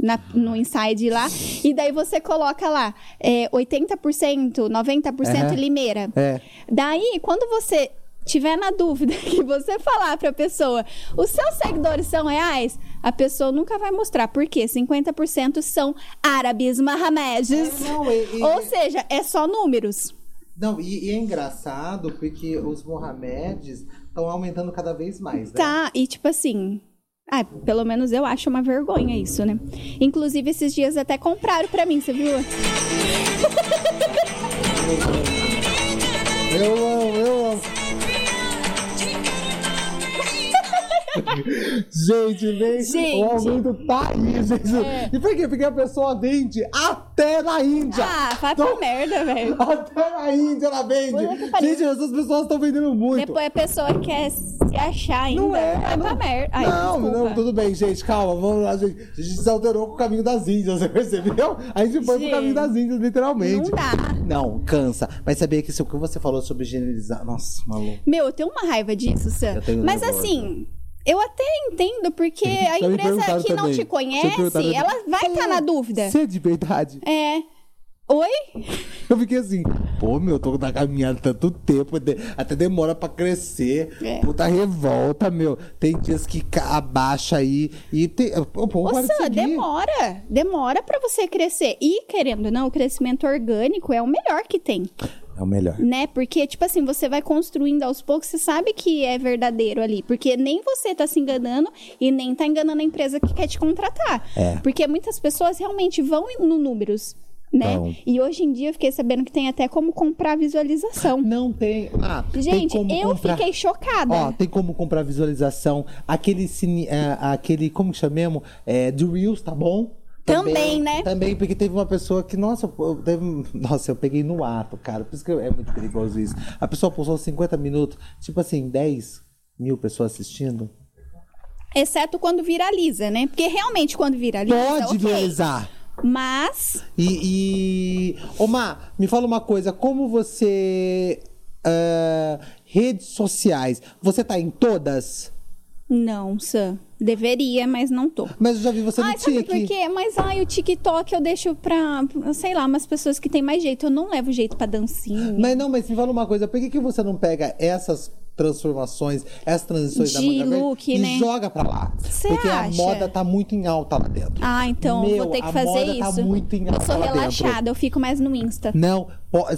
na- no inside lá, e daí você coloca lá é, 80%, 90% É. Limeira. É. Daí, quando você tiver na dúvida que você falar pra pessoa, os seus seguidores são reais, a pessoa nunca vai mostrar. Por quê? 50% são árabes, Mohamedes. É, não, e- e- Ou seja, é só números. Não, e, e é engraçado porque os Mohamedes estão aumentando cada vez mais, né? Tá, e tipo assim. Ah, pelo menos eu acho uma vergonha isso, né? Inclusive, esses dias até compraram pra mim, você viu? Eu amo, eu amo. Gente, vem. Gente. O aumento tá aí, gente. É. E por quê? Porque a pessoa vende até na Índia. Ah, vai pra Então- merda, velho. Até na Índia ela vende. Gente, essas pessoas estão vendendo muito. Depois a pessoa quer se achar ainda. Não é, vai pra não. merda. Ai, não, desculpa. não, tudo bem, gente, calma, vamos lá, gente. A gente se alterou com o caminho das Índias, você percebeu? A gente foi pro Gente, caminho das Índias, literalmente. não dá. Não, cansa. Mas sabia que isso que você falou sobre generalizar. Nossa, maluco. Meu, eu tenho uma raiva disso, Sam. Eu tenho Mas assim, eu até entendo, porque a empresa que não também. te Já me conhece, ela vai estar na dúvida. Você é de verdade? É. Oi? Eu fiquei assim, pô, meu, eu tô na caminhada tanto tempo, até demora pra crescer. É. Puta revolta, meu. Tem dias que abaixa aí e tem. Pô, pô, seguir. demora. Demora pra você crescer. E, querendo ou não, o crescimento orgânico é o melhor que tem. É o melhor. né? Porque, tipo assim, você vai construindo aos poucos, você sabe que é verdadeiro ali. Porque nem você tá se enganando e nem tá enganando a empresa que quer te contratar. É. Porque muitas pessoas realmente vão no números. Né? E hoje em dia eu fiquei sabendo que tem até como comprar visualização. Não tem. Ah, tem Gente, como eu comprar... fiquei chocada. Ó, tem como comprar visualização. Aquele cine, é, aquele, como que chamemos? É, do Reels, tá bom? Também, né? Também, porque teve uma pessoa que, nossa, eu, teve, nossa, eu peguei no ato, cara. Por isso que é muito perigoso isso. A pessoa postou 50 minutos, tipo assim, 10 mil pessoas assistindo. Exceto quando viraliza, né? Porque realmente quando viraliza. Pode ok. viralizar. Mas. E, e... Má, me fala uma coisa. Como você... ah, redes sociais, você tá em todas? Não, Sam. Deveria, mas não tô. Mas eu já vi você no Ai, sabe Tique. por quê? Mas ai, o TikTok eu deixo pra, sei lá, umas pessoas que têm mais jeito. Eu não levo jeito pra dancinha. Mas não, mas me fala uma coisa, por que, que você não pega essas transformações, essas transições da De manga verde look, e né? joga pra lá? Cê Porque acha? a moda tá muito em alta lá dentro. Ah, então Meu, vou ter que a fazer moda isso. tá muito em eu alta sou lá dentro. relaxada, eu fico mais no Insta. Não,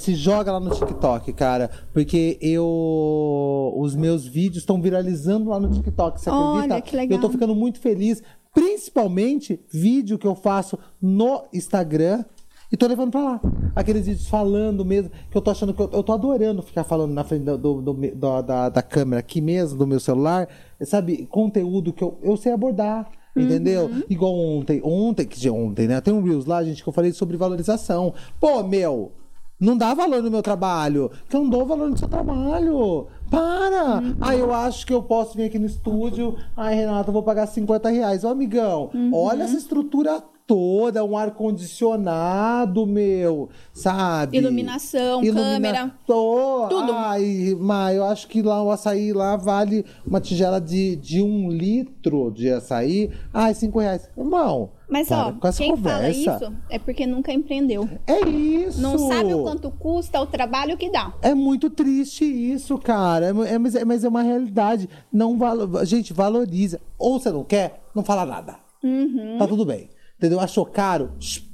se joga lá no TikTok, cara. Porque eu. Os meus vídeos estão viralizando lá no TikTok, você Olha, acredita? que legal. Eu tô ficando muito feliz. Principalmente vídeo que eu faço no Instagram. E tô levando pra lá. Aqueles vídeos falando mesmo, que eu tô achando que eu, eu tô adorando ficar falando na frente do, do- do- da, da, da câmera aqui mesmo, do meu celular. Sabe, conteúdo que eu, eu sei abordar. Entendeu? Uhum. Igual ontem, ontem, que de ontem, né? Tem um Reels lá, gente, que eu falei sobre valorização. Pô, meu, não dá valor no meu trabalho. Que eu não dou valor no seu trabalho. Para! Uhum. Ah, eu acho que eu posso vir aqui no estúdio. Ai, Renata, eu vou pagar 50 reais. Ô, amigão, Uhum. olha essa estrutura toda, um ar-condicionado, meu, sabe? Iluminação, câmera. Tô. Tudo. Ai, mas eu acho que lá o açaí lá vale uma tigela de, de um litro de açaí. Ai, cinco reais. Irmão, Mas para ó, quem fala conversa. isso é porque nunca empreendeu. É isso. Não sabe o quanto custa o trabalho que dá. É muito triste isso, cara. É, é- mas, é, mas é uma realidade. Não valo, gente, valoriza. Ou você não quer, não fala nada. Uhum. Tá tudo bem. Entendeu? Achou caro?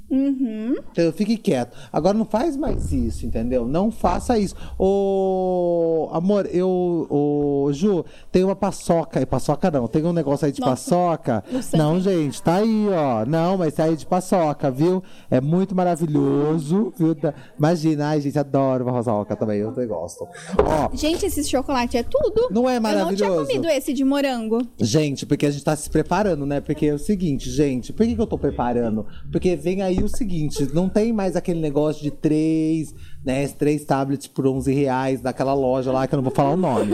Entendeu? Fique quieto. Agora não faz mais isso, entendeu? Não faça isso. Ô, amor, eu, ô, Ju, tem uma paçoca. Paçoca não, tem um negócio aí de Nossa, paçoca. o sangue. Não, gente, tá aí, ó. Não, mas tá aí de paçoca, viu? É muito maravilhoso, viu? Imagina, ai, gente, adoro uma paçoca também, eu também gosto. Ó, Gente, esse chocolate é tudo. Não é Eu não maravilhoso? tinha comido esse de morango. Gente, porque a gente tá se preparando, né? Porque é o seguinte, gente, por que, que eu tô preparando? Porque vem aí o seguinte, não tem mais aquele negócio de três, né? Três tablets por 11 reais daquela loja lá que eu não vou falar o nome.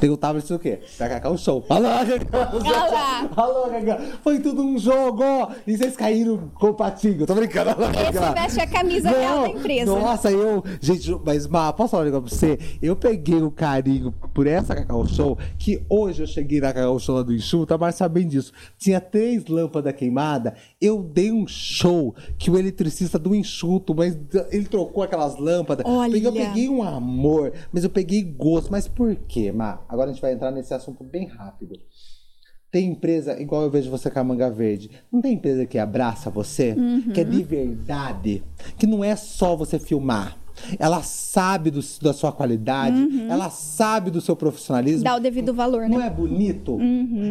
Tem o tablet do quê? Da Cacau Show. Alô, Cacau lá. Alô, Cacau. Foi tudo um jogo. E vocês caíram com o patinho. Tô brincando. Alô, Esse veste a camisa real da empresa. Nossa, eu. Gente, mas, Má, posso falar um negócio pra você? Eu peguei o carinho por essa Cacau Show, que hoje eu cheguei na Cacau Show lá do Enxuta, mas sabe bem disso. Tinha três lâmpadas queimadas. Eu dei um show que o eletricista do Enxuto, mas ele trocou aquelas lâmpadas. Olha. Eu peguei um amor, mas eu peguei gosto. Mas por quê, Má? Agora a gente vai entrar nesse assunto bem rápido. Tem empresa, igual eu vejo você com a manga verde, não tem empresa que abraça você, que é de verdade, que não é só você filmar. ela sabe do- da sua qualidade, ela sabe do seu profissionalismo. Dá o devido valor, Não né? é bonito?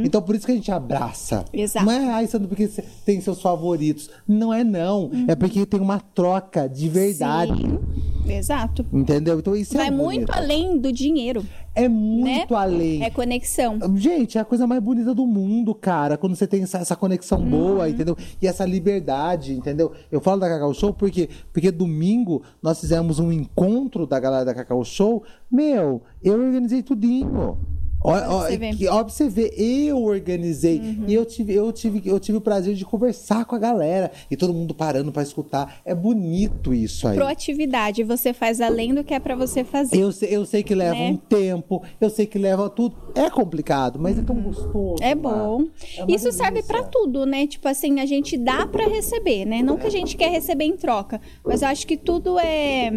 Então por isso que a gente abraça. Exato. Não é, ai, Sandro, porque você tem seus favoritos. Não é, não. É porque tem uma troca de verdade. Sim, exato. Entendeu? Então isso Vai é muito bonito. além do dinheiro, É né? muito além. É conexão. Gente, é a coisa mais bonita do mundo, cara. Quando você tem essa, essa conexão Uhum. boa, entendeu? E essa liberdade, entendeu? Eu falo da Cacau Show porque, porque domingo nós fizemos um encontro da galera da Cacau Show. Meu, eu organizei tudinho. Ó, que- ver, eu organizei. Uhum. E eu tive, eu, tive, eu tive o prazer de conversar com a galera. E todo mundo parando pra escutar. É bonito isso aí. Proatividade, você faz além do que é pra você fazer. Eu sei, eu sei que leva Né? um tempo, eu sei que leva tudo. É complicado, mas é tão gostoso. É Mar. bom. É Isso serve delícia. pra tudo, né? Tipo assim, a gente dá pra receber, né? Não que a gente quer receber em troca, mas eu acho que tudo é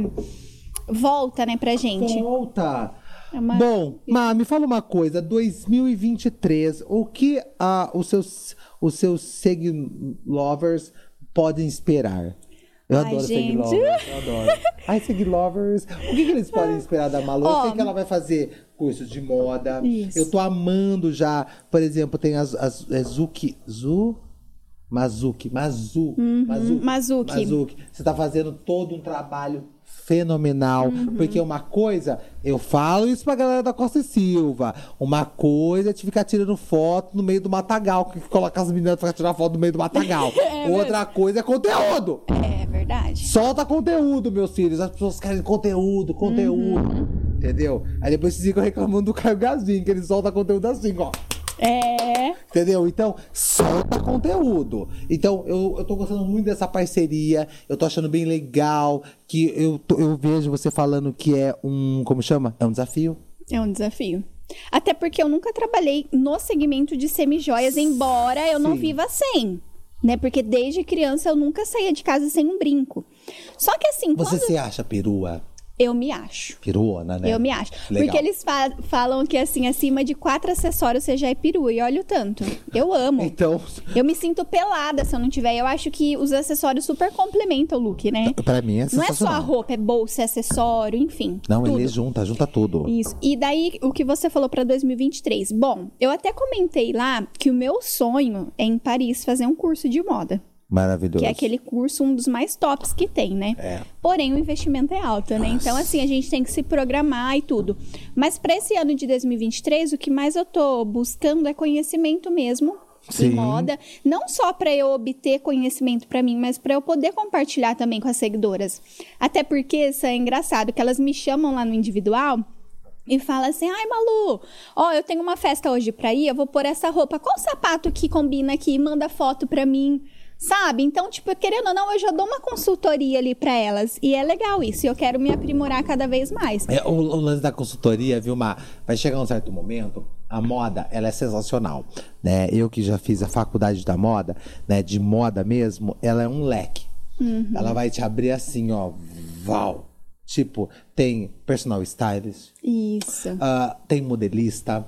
volta, né, pra gente. Volta! É uma- Bom, Má, me fala uma coisa. 2023, o que ah, os seus, os seus lovers podem esperar? Eu Ai, adoro gente. lovers, eu adoro. Ai, lovers. O que, que eles podem esperar da Malu? Eu sei que ela vai fazer cursos de moda. Isso. Eu tô amando já. Por exemplo, tem as, as é Zuki. Zu? Mazuki. Mazu. Mazuki. Uhum. Mazuki. Mazuki. Você tá fazendo todo um trabalho fenomenal. Uhum. Porque uma coisa, eu falo isso pra galera da Costa e Silva. Uma coisa é te ficar tirando foto no meio do matagal. Que coloca as meninas pra tirar foto no meio do matagal. Outra coisa é conteúdo. É verdade. Solta conteúdo, meus filhos. As pessoas querem conteúdo, conteúdo. Uhum. Entendeu? Aí depois vocês ficam reclamando do Caio Gazinho, que ele solta conteúdo assim, ó. É. Entendeu? Então, solta conteúdo. Então, eu, eu tô gostando muito dessa parceria. Eu tô achando bem legal. Que eu, eu vejo você falando que é um. Como chama? É um desafio. É um desafio. Até porque eu nunca trabalhei no segmento de semijoias, embora eu não Sim. viva sem. Né? Porque desde criança eu nunca saía de casa sem um brinco. Só que assim, Você quando se acha perua? Eu me acho. Peruona, né? Eu me acho. Legal. Porque eles fa- falam que, assim, acima de quatro acessórios você já é peru. E olha o tanto. Eu amo. Então, Eu me sinto pelada se eu não tiver. Eu acho que os acessórios super complementam o look, né? pra mim é Não é só a roupa, é bolsa, é acessório, enfim. Não, tudo. ele junta, junta tudo. Isso. E daí, o que você falou pra 2023? Bom, eu até comentei lá que o meu sonho é em Paris fazer um curso de moda. Maravilhoso. Que é aquele curso, um dos mais tops que tem, né? É. Porém, o investimento é alto, né? Então, assim, a gente tem que se programar e tudo. Mas para esse ano de 2023, o que mais eu tô buscando é conhecimento mesmo. Sim. Em moda, não só para eu obter conhecimento para mim, mas para eu poder compartilhar também com as seguidoras. Até porque isso é engraçado que elas me chamam lá no individual e falam assim: "Ai, Malu, ó, eu tenho uma festa hoje pra ir, eu vou pôr essa roupa. Qual sapato que combina aqui? Manda foto pra mim." Sabe? Então, tipo, querendo ou não, eu já dou uma consultoria ali pra elas. E é legal isso. E eu quero me aprimorar cada vez mais. É, o, o lance da consultoria, viu, Mar? Vai chegar um certo momento, a moda, ela é sensacional, né? Eu que já fiz a faculdade da moda, né, de moda mesmo, ela é um leque. Ela vai te abrir assim, ó, val. Tipo, tem personal stylist, Isso. ah, tem modelista,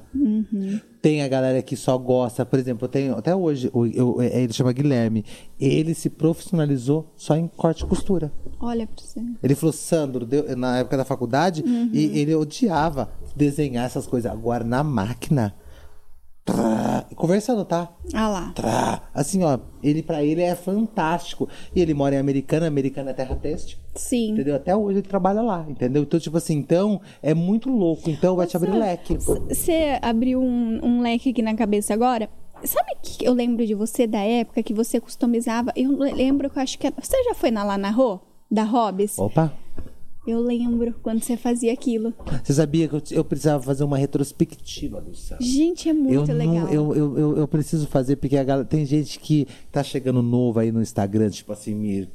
tem a galera que só gosta, por exemplo, eu tenho até hoje, o- eu- ele chama Guilherme, ele se profissionalizou só em corte e costura. Olha pra você. Ele falou, Sandro, deu- na época da faculdade, e ele odiava desenhar essas coisas. Agora, na máquina, conversando, tá? Ah lá. Assim, ó, ele pra ele é fantástico. E ele mora em Americana, Americana é terra teste. Sim. Entendeu? Até hoje ele trabalha lá, entendeu? Então, tipo assim, então, é muito louco. Então, vai te abrir leque. Você abriu um, um leque aqui na cabeça agora. Sabe que eu lembro de você da época que você customizava? Eu lembro que eu acho que. Você já foi na Lana Rô? Da Hobbs? Opa! Eu lembro quando você fazia aquilo. Você sabia que eu, eu precisava fazer uma retrospectiva do Sandro? Gente, é muito eu legal. Não, eu, eu, eu, eu preciso fazer, porque a galera, tem gente que tá chegando novo aí no Instagram, tipo assim, me,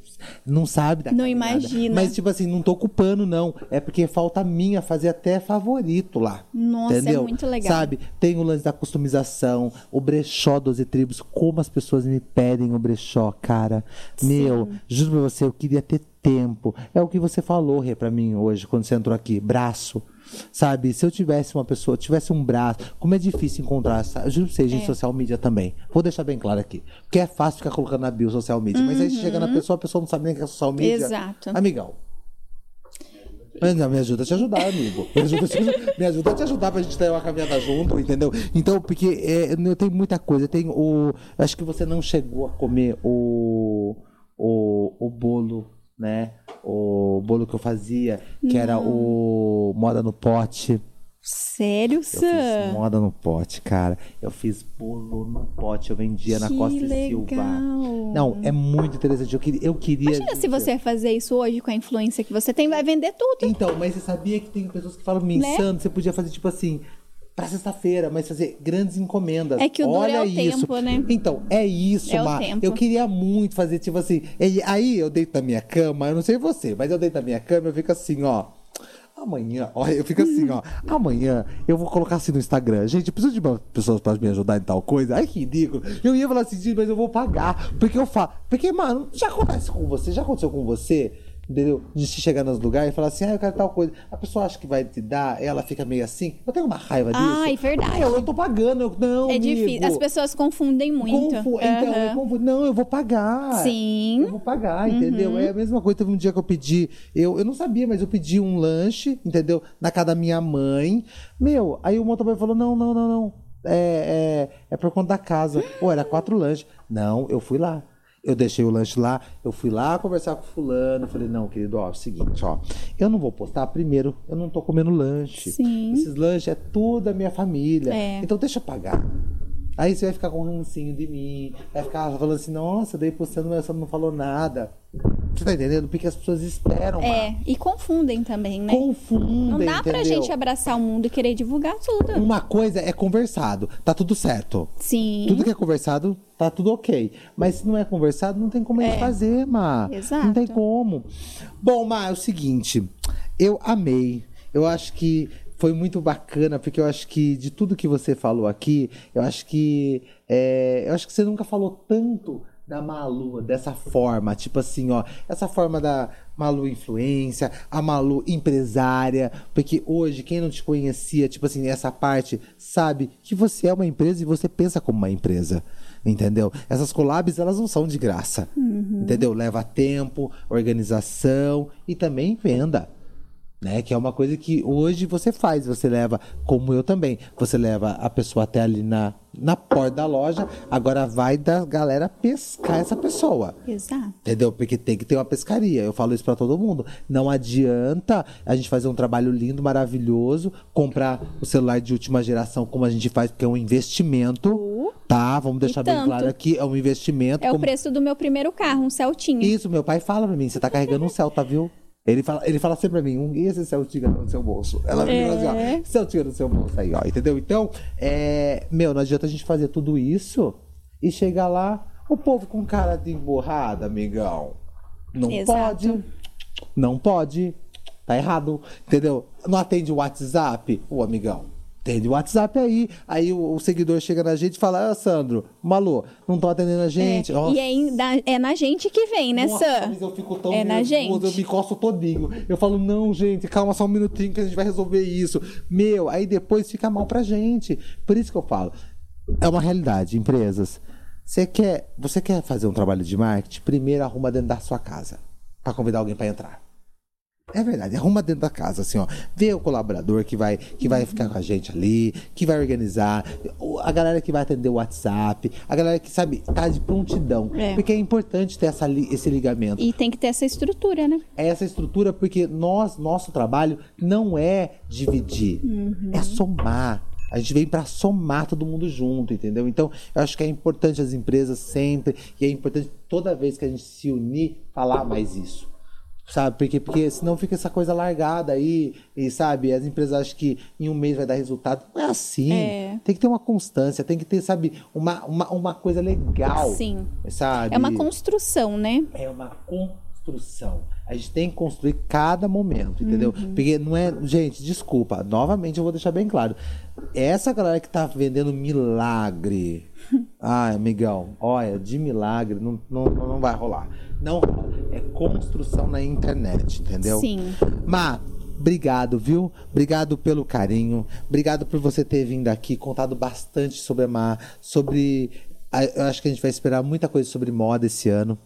não sabe da Não caminhada. imagina. Mas, tipo assim, não tô culpando, não. É porque falta minha fazer até favorito lá. Nossa, é entendeu? muito legal. Sabe? Tem o lance da customização, o brechó 12 tribos, como as pessoas me pedem o brechó, cara. Meu, juro pra você, eu queria ter tempo. É o que você falou, Rê, pra mim hoje, quando você entrou aqui. Braço. Sabe, se eu tivesse uma pessoa, tivesse um braço, como é difícil encontrar, sabe? juro pra você, gente, social media também. Vou deixar bem claro aqui. Porque é fácil ficar colocando na bio social media, mas aí chega na pessoa, a pessoa não sabe nem o que é social media. Exato. Amigão. Mas não, me ajuda a te ajudar, amigo. Me ajuda a te, me ajuda a te ajudar pra gente ter uma caminhada junto, entendeu? Então, porque é, eu tenho muita coisa. Tem o. Acho que você não chegou a comer o. O, o bolo, né? O bolo que eu fazia, que era o Moda no Pote. Sério, Eu fiz Sam? moda no pote, cara. Eu fiz bolo no pote, eu vendia na Que Costa e legal. Silva. Não, é muito interessante. Eu queria. Eu queria Imagina se você fazer isso hoje com a influência que você tem, vai vender tudo. Então, mas você sabia que tem pessoas que falam mim, Né? Sandro, você podia fazer tipo assim. Pra sexta-feira, mas fazer grandes encomendas. É que o duro Olha é o isso. tempo, né? Então, é isso, É tempo. Eu queria muito fazer, tipo assim. Aí eu deito na minha cama, eu não sei você, mas eu deito na minha cama e eu fico assim, ó. Amanhã, olha, eu fico assim, ó. Amanhã eu vou colocar assim no Instagram. Gente, eu preciso de pessoas pra me ajudar em tal coisa. Ai, que ridículo. Eu ia falar assim, mas eu vou pagar. Porque eu falo. Porque, mano, já acontece com você, já aconteceu com você. Entendeu? De se chegar nos lugares e falar assim, ah, eu quero tal coisa. A pessoa acha que vai te dar, ela fica meio assim. Eu tenho uma raiva disso. Ai, verdade. Eu, eu tô pagando. Eu, não, é difícil. amigo. As pessoas confundem muito. Confu- Então, eu confundo. Não, eu vou pagar. Sim. Uhum. Eu vou pagar, entendeu? É a mesma coisa. Teve um dia que eu pedi, eu, eu não sabia, mas eu pedi um lanche, entendeu? Na casa da minha mãe. Meu, aí o motoboy falou: não, não, não, não. É, é, é por conta da casa. Pô, era quatro lanches. Não, eu fui lá. Eu deixei o lanche lá, eu fui lá conversar com o fulano. Falei, não, querido, ó, é o seguinte, ó. Eu não vou postar, primeiro, eu não tô comendo lanche. Sim. Esses lanches é tudo da minha família. É. Então deixa eu pagar. Aí você vai ficar com um rancinho de mim, vai ficar falando assim, nossa, daí postando, mas você não falou nada. Você tá entendendo? Porque as pessoas esperam. É, e confundem também, né? Confundem, Não dá pra entendeu? gente abraçar o mundo e querer divulgar tudo. Uma coisa é conversado, tá tudo certo. Sim. Tudo que é conversado, tá tudo ok. Mas se não é conversado, não tem como É. fazer, Má. Exato. Não tem como. Bom, Má, é o seguinte. Eu amei. Eu acho que foi muito bacana, porque eu acho que de tudo que você falou aqui, eu acho que. é, eu acho que você nunca falou tanto da Malu dessa forma, tipo assim, ó, essa forma da Malu influência, a Malu empresária, porque hoje quem não te conhecia, tipo assim, essa parte, sabe que você é uma empresa e você pensa como uma empresa, entendeu? Essas collabs, elas não são de graça, entendeu? Leva tempo, organização e também venda né? Que é uma coisa que hoje você faz, você leva, como eu também, você leva a pessoa até ali na, na porta da loja, agora vai da galera pescar essa pessoa. Exato. Entendeu? Porque tem que ter uma pescaria. Eu falo isso pra todo mundo. Não adianta a gente fazer um trabalho lindo, maravilhoso, comprar o celular de última geração como a gente faz, porque é um investimento, tá? Vamos deixar bem tanto. claro aqui, é um investimento. É o como- preço do meu primeiro carro, um Celtinha. isso, meu pai fala pra mim, você tá carregando um Celta, viu? Ele fala, ele fala sempre pra mim, um, esse Celtinha no seu bolso? Ela me fala assim, É. ó, Celtinha no seu bolso aí, ó, entendeu? Então, é, meu, não adianta a gente fazer tudo isso e chegar lá, o povo com cara de emborrada, amigão. Não Exato. pode. Não pode. Tá errado, entendeu? Não atende o WhatsApp, o amigão. Atende o WhatsApp aí. Aí o, o seguidor chega na gente e fala: Ah, Sandro, Malu, não tô atendendo a gente. É. E é, da- é na gente que vem, né, Nossa, Sam? eu fico tão É na nervoso, gente. eu me coço todinho. Eu falo, não, gente, calma só um minutinho que a gente vai resolver isso. Meu, aí depois fica mal pra gente. Por isso que eu falo, é uma realidade, empresas. Você quer, você quer fazer um trabalho de marketing? Primeiro arruma dentro da sua casa pra convidar alguém pra entrar. É verdade, arruma dentro da casa, assim, ó. Vê o colaborador que vai, que vai ficar com a gente ali, que vai organizar, a galera que vai atender o WhatsApp, a galera que, sabe, tá de prontidão. É. Porque é importante ter essa, esse ligamento. E tem que ter essa estrutura, né? É essa estrutura porque nós, nosso trabalho não é dividir, é somar. A gente vem para somar todo mundo junto, entendeu? Então, eu acho que é importante as empresas sempre, e é importante toda vez que a gente se unir, falar mais isso. Sabe? Porque, porque senão fica essa coisa largada aí, e sabe, as empresas acham que em um mês vai dar resultado. Não é assim. É. Tem que ter uma constância, tem que ter, sabe, uma, uma, uma coisa legal. Sim. Sabe? É uma construção, né? é uma construção. A gente tem que construir cada momento, entendeu? Porque não é. Gente, desculpa, novamente eu vou deixar bem claro. Essa galera que tá vendendo milagre. Ai, amigão, olha, de milagre não, não, não vai rolar. Não rola. Construção na internet, entendeu? Sim. Má, obrigado, viu? Obrigado pelo carinho. Obrigado por você ter vindo aqui, contado bastante sobre a Má, sobre. Eu acho que a gente vai esperar muita coisa sobre moda esse ano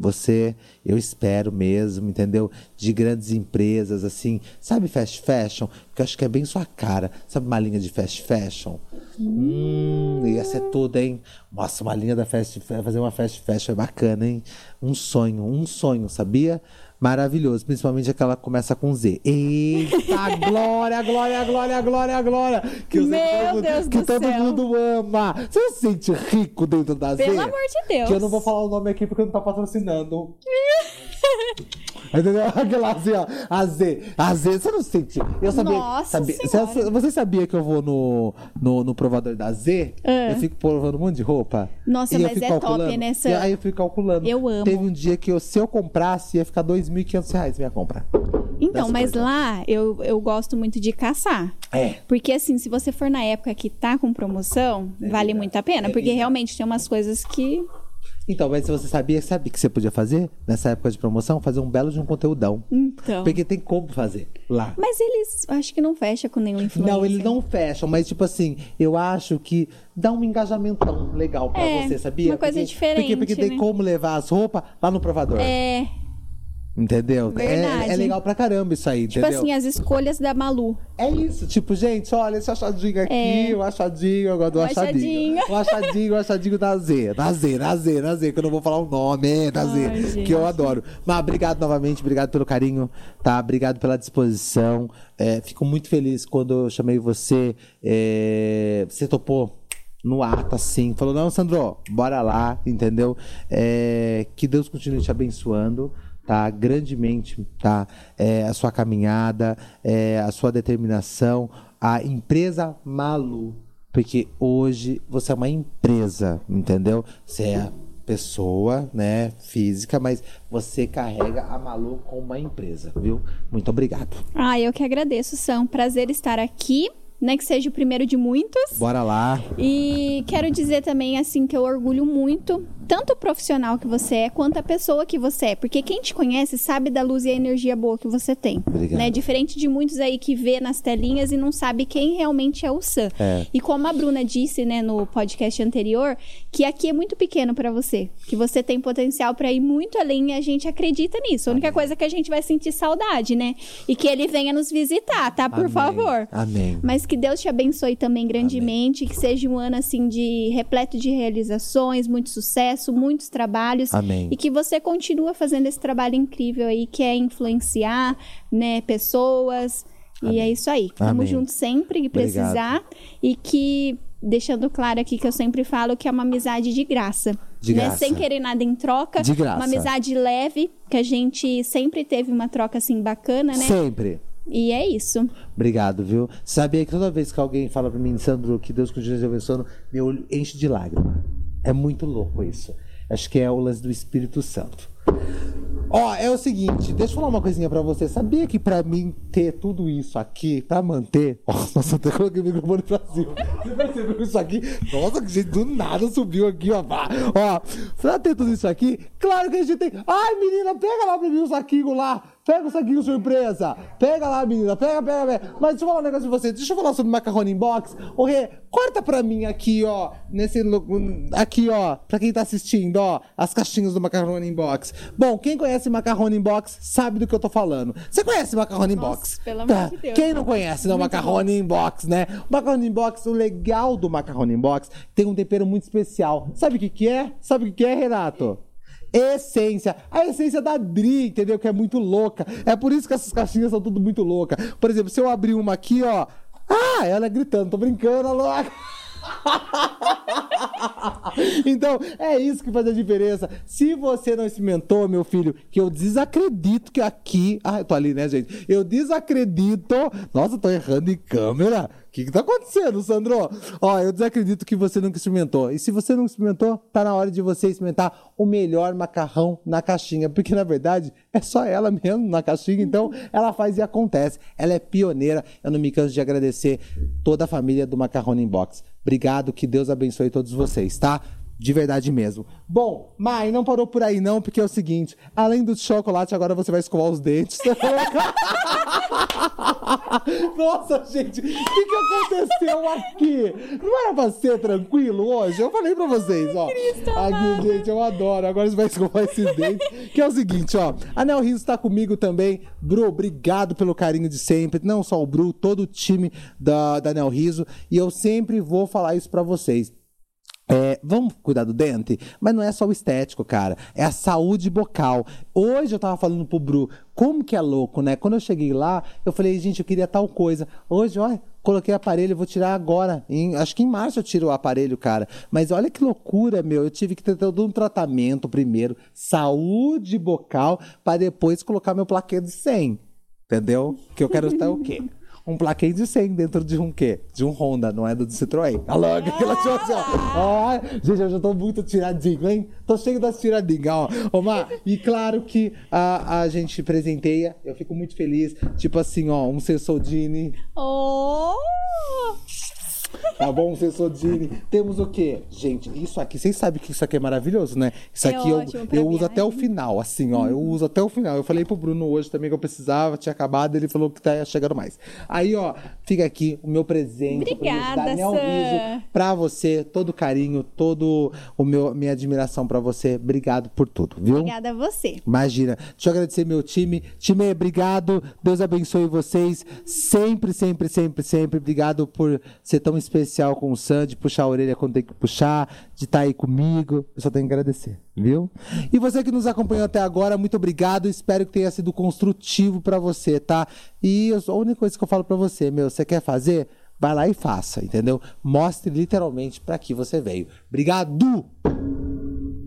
Você, eu espero mesmo, entendeu? De grandes empresas, assim, sabe fast fashion? Que eu acho que é bem sua cara. Sabe uma linha de fast fashion? Hum, ia ser tudo, hein? Nossa, uma linha da fast fa- fazer uma fast fashion é bacana, hein? Um sonho, um sonho, sabia? Maravilhoso, principalmente aquela que começa com Z. Eita, glória, glória, glória, glória, glória! Que eu Meu todo mundo- Deus que do todo céu. mundo ama. Você se sente rico dentro da Z? Pelo amor de Deus. Que eu não vou falar o nome aqui porque não tá patrocinando. Entendeu? Aquela assim, ó. A Z. A Z, você não sente. Eu sabia. Nossa sabia Senhora. você, sabia que eu vou no, no, no provador da Z? Ah. Eu fico provando um monte de roupa. Nossa, mas é top, calculando. né, Sam? E aí eu fico calculando. Eu amo. Teve um dia que eu, se eu comprasse, ia ficar 2.500 reais minha compra. Então, mas coisa. lá eu, eu gosto muito de caçar. É. Porque assim, se você for na época que tá com promoção, vale muito a pena. É porque vida. realmente tem umas coisas que. Então, mas se você sabia, sabe o que você podia fazer nessa época de promoção? Fazer um belo de um conteúdão. Então. Porque tem como fazer lá. Mas eles acho que não fecha com nenhum influencer. Não, eles não fecham, mas tipo assim, eu acho que dá um engajamentão legal pra É, você, sabia? uma coisa Porque- diferente, Porque, porque tem né? como levar as roupas lá no provador. É, Entendeu? É, é legal pra caramba isso aí, tipo entendeu? assim, as escolhas da Malu. É isso, tipo, gente, olha esse achadinho aqui, É. o achadinho, eu gosto do O achadinho. achadinho. O achadinho, o achadinho da Z, da Z, da Z, da Z, que eu não vou falar o nome, é, da Z, Ai, gente. que eu adoro. Mas obrigado novamente, obrigado pelo carinho, tá? Obrigado pela disposição. É, fico muito feliz quando eu chamei você, é, você topou no ato, assim, falou, não, Sandro, bora lá, entendeu? É, que Deus continue te abençoando, tá? Grandemente, tá? É, a sua caminhada, é, a sua determinação, a empresa Malu, porque hoje você é uma empresa, entendeu? Você é pessoa, né, física, mas você carrega a Malu como uma empresa, viu? Muito obrigado. Ah, eu que agradeço, Sam. Prazer estar aqui. Né, que seja o primeiro de muitos. Bora lá. E quero dizer também, assim, que eu orgulho muito, tanto o profissional que você é, quanto a pessoa que você é. Porque quem te conhece sabe da luz e a energia boa que você tem. Obrigado. Né? Diferente de muitos aí que vê nas telinhas e não sabe quem realmente é o Sam. É. E como a Bruna disse, né, no podcast anterior, que aqui é muito pequeno pra você. Que você tem potencial pra ir muito além e a gente acredita nisso. A única coisa que a gente vai sentir saudade, né? E que ele venha nos visitar, tá? Por Amém. favor. Amém. Mas que Deus te abençoe também grandemente, que seja um ano assim de repleto de realizações, muito sucesso, muitos trabalhos Amém. e que você continua fazendo esse trabalho incrível aí que é influenciar, né, pessoas. E é isso aí. Tamo Amém. junto sempre que precisar e que deixando claro aqui que eu sempre falo que é uma amizade de graça. De né? graça. Sem querer nada em troca. De graça. Uma amizade leve, que a gente sempre teve uma troca assim bacana, né? Sempre. E é isso. Obrigado, viu? Sabia que toda vez que alguém fala pra mim, Sandro, que Deus continue te abençoando, meu olho enche de lágrima. É muito louco isso. Acho que é o lance do Espírito Santo. Ó, é o seguinte, deixa eu falar uma coisinha pra você. Sabia que pra mim ter tudo isso aqui, pra manter. Nossa, até coloquei o microfone pra cima. Você percebeu isso aqui? Nossa, que gente do nada subiu aqui, ó. Ó, pra ter tudo isso aqui, claro que a gente tem. Ai, menina, pega lá pra mim o saquinho lá. Pega o saquinho surpresa. Pega lá, menina. Pega, pega, pega. Mas deixa eu falar um negócio de você. Deixa eu falar sobre macarrone inbox. Ô, Rê, corta pra mim aqui, ó. Nesse. Aqui, ó. Pra quem tá assistindo, ó. As caixinhas do macarrone inbox. Bom, quem conhece macarrone inbox sabe do que eu tô falando. Você conhece macarrone inbox? Pelo amor Tá. de Deus. Quem não conhece, não, macarrone inbox, né? O macarrone inbox, o legal do macarrone inbox tem um tempero muito especial. Sabe o que que é? Sabe o que que é, Renato? Essência. A essência da Dri, entendeu? Que é muito louca. É por isso que essas caixinhas são tudo muito loucas. Por exemplo, se eu abrir uma aqui, ó. Ah, ela é gritando, tô brincando, a louca. então, é isso que faz a diferença. Se você não experimentou, meu filho, que eu desacredito que aqui. Ah, eu tô ali, né, gente? Eu desacredito. Nossa, tô errando em câmera. O que, que tá acontecendo, Sandro? Ó, eu desacredito que você nunca experimentou. E se você não experimentou, tá na hora de você experimentar o melhor macarrão na caixinha. Porque, na verdade, é só ela mesmo na caixinha. Então, ela faz e acontece. Ela é pioneira. Eu não me canso de agradecer toda a família do Macarrone Inbox. Obrigado, que Deus abençoe todos vocês, tá? De verdade mesmo. Bom, Mai, não parou por aí não, porque é o seguinte: além do chocolate, agora você vai escovar os dentes. Nossa, gente, o que, que aconteceu aqui? Não era pra ser tranquilo hoje? Eu falei pra vocês, ó. aqui, gente, eu adoro. Agora você vai escovar esses dentes. Que é o seguinte, ó. A Nel tá comigo também. Bru, obrigado pelo carinho de sempre. Não só o Bru, todo o time da, da Nel Riso. E eu sempre vou falar isso pra vocês. É, vamos cuidar do dente, mas não é só o estético, cara. É a saúde bucal. Hoje eu tava falando pro Bru, como que é louco, né? Quando eu cheguei lá, eu falei, gente, eu queria tal coisa. Hoje, olha, coloquei aparelho, eu vou tirar agora. Em- acho que em março eu tiro o aparelho, cara. Mas olha que loucura, meu. Eu tive que ter todo um tratamento primeiro, saúde bucal, para depois colocar meu plaquê de 100. Entendeu? Que eu quero estar o quê? Um plaquê de 100 dentro de um quê? De um Honda, não é do Citroën. A logo, aquela tipo assim, ó. Ó, Gente, eu já tô muito tiradinho, hein? Tô cheio das tiradinhas, ó. Ô, Mar, e claro que a, a gente presenteia, eu fico muito feliz. Tipo assim, ó, um Sensodini, Oh! Tá bom? Sensodini. Temos o quê? Gente, isso aqui, vocês sabem que isso aqui é maravilhoso, né? Isso É aqui eu, eu uso até o final, assim, ó. Eu uso até o final. Eu falei pro Bruno hoje também que eu precisava, tinha acabado, ele falou que tá chegando mais. Aí, ó, fica aqui o meu presente. Obrigada, da Nel Sam. Riso pra você, todo o carinho, todo o meu minha admiração pra você. Obrigado por tudo, viu? Obrigada a você. Imagina. Deixa eu agradecer meu time. Time, obrigado. Deus abençoe vocês. Sempre, sempre, sempre, sempre. Obrigado por ser tão especial com o Sam, de puxar a orelha quando tem que puxar, de estar aí comigo. Eu só tenho que agradecer, viu? E você que nos acompanhou até agora, muito obrigado. Espero que tenha sido construtivo pra você, tá? E a única coisa que eu falo pra você, meu, você quer fazer? Vai lá e faça, entendeu? Mostre literalmente pra que você veio. Obrigado!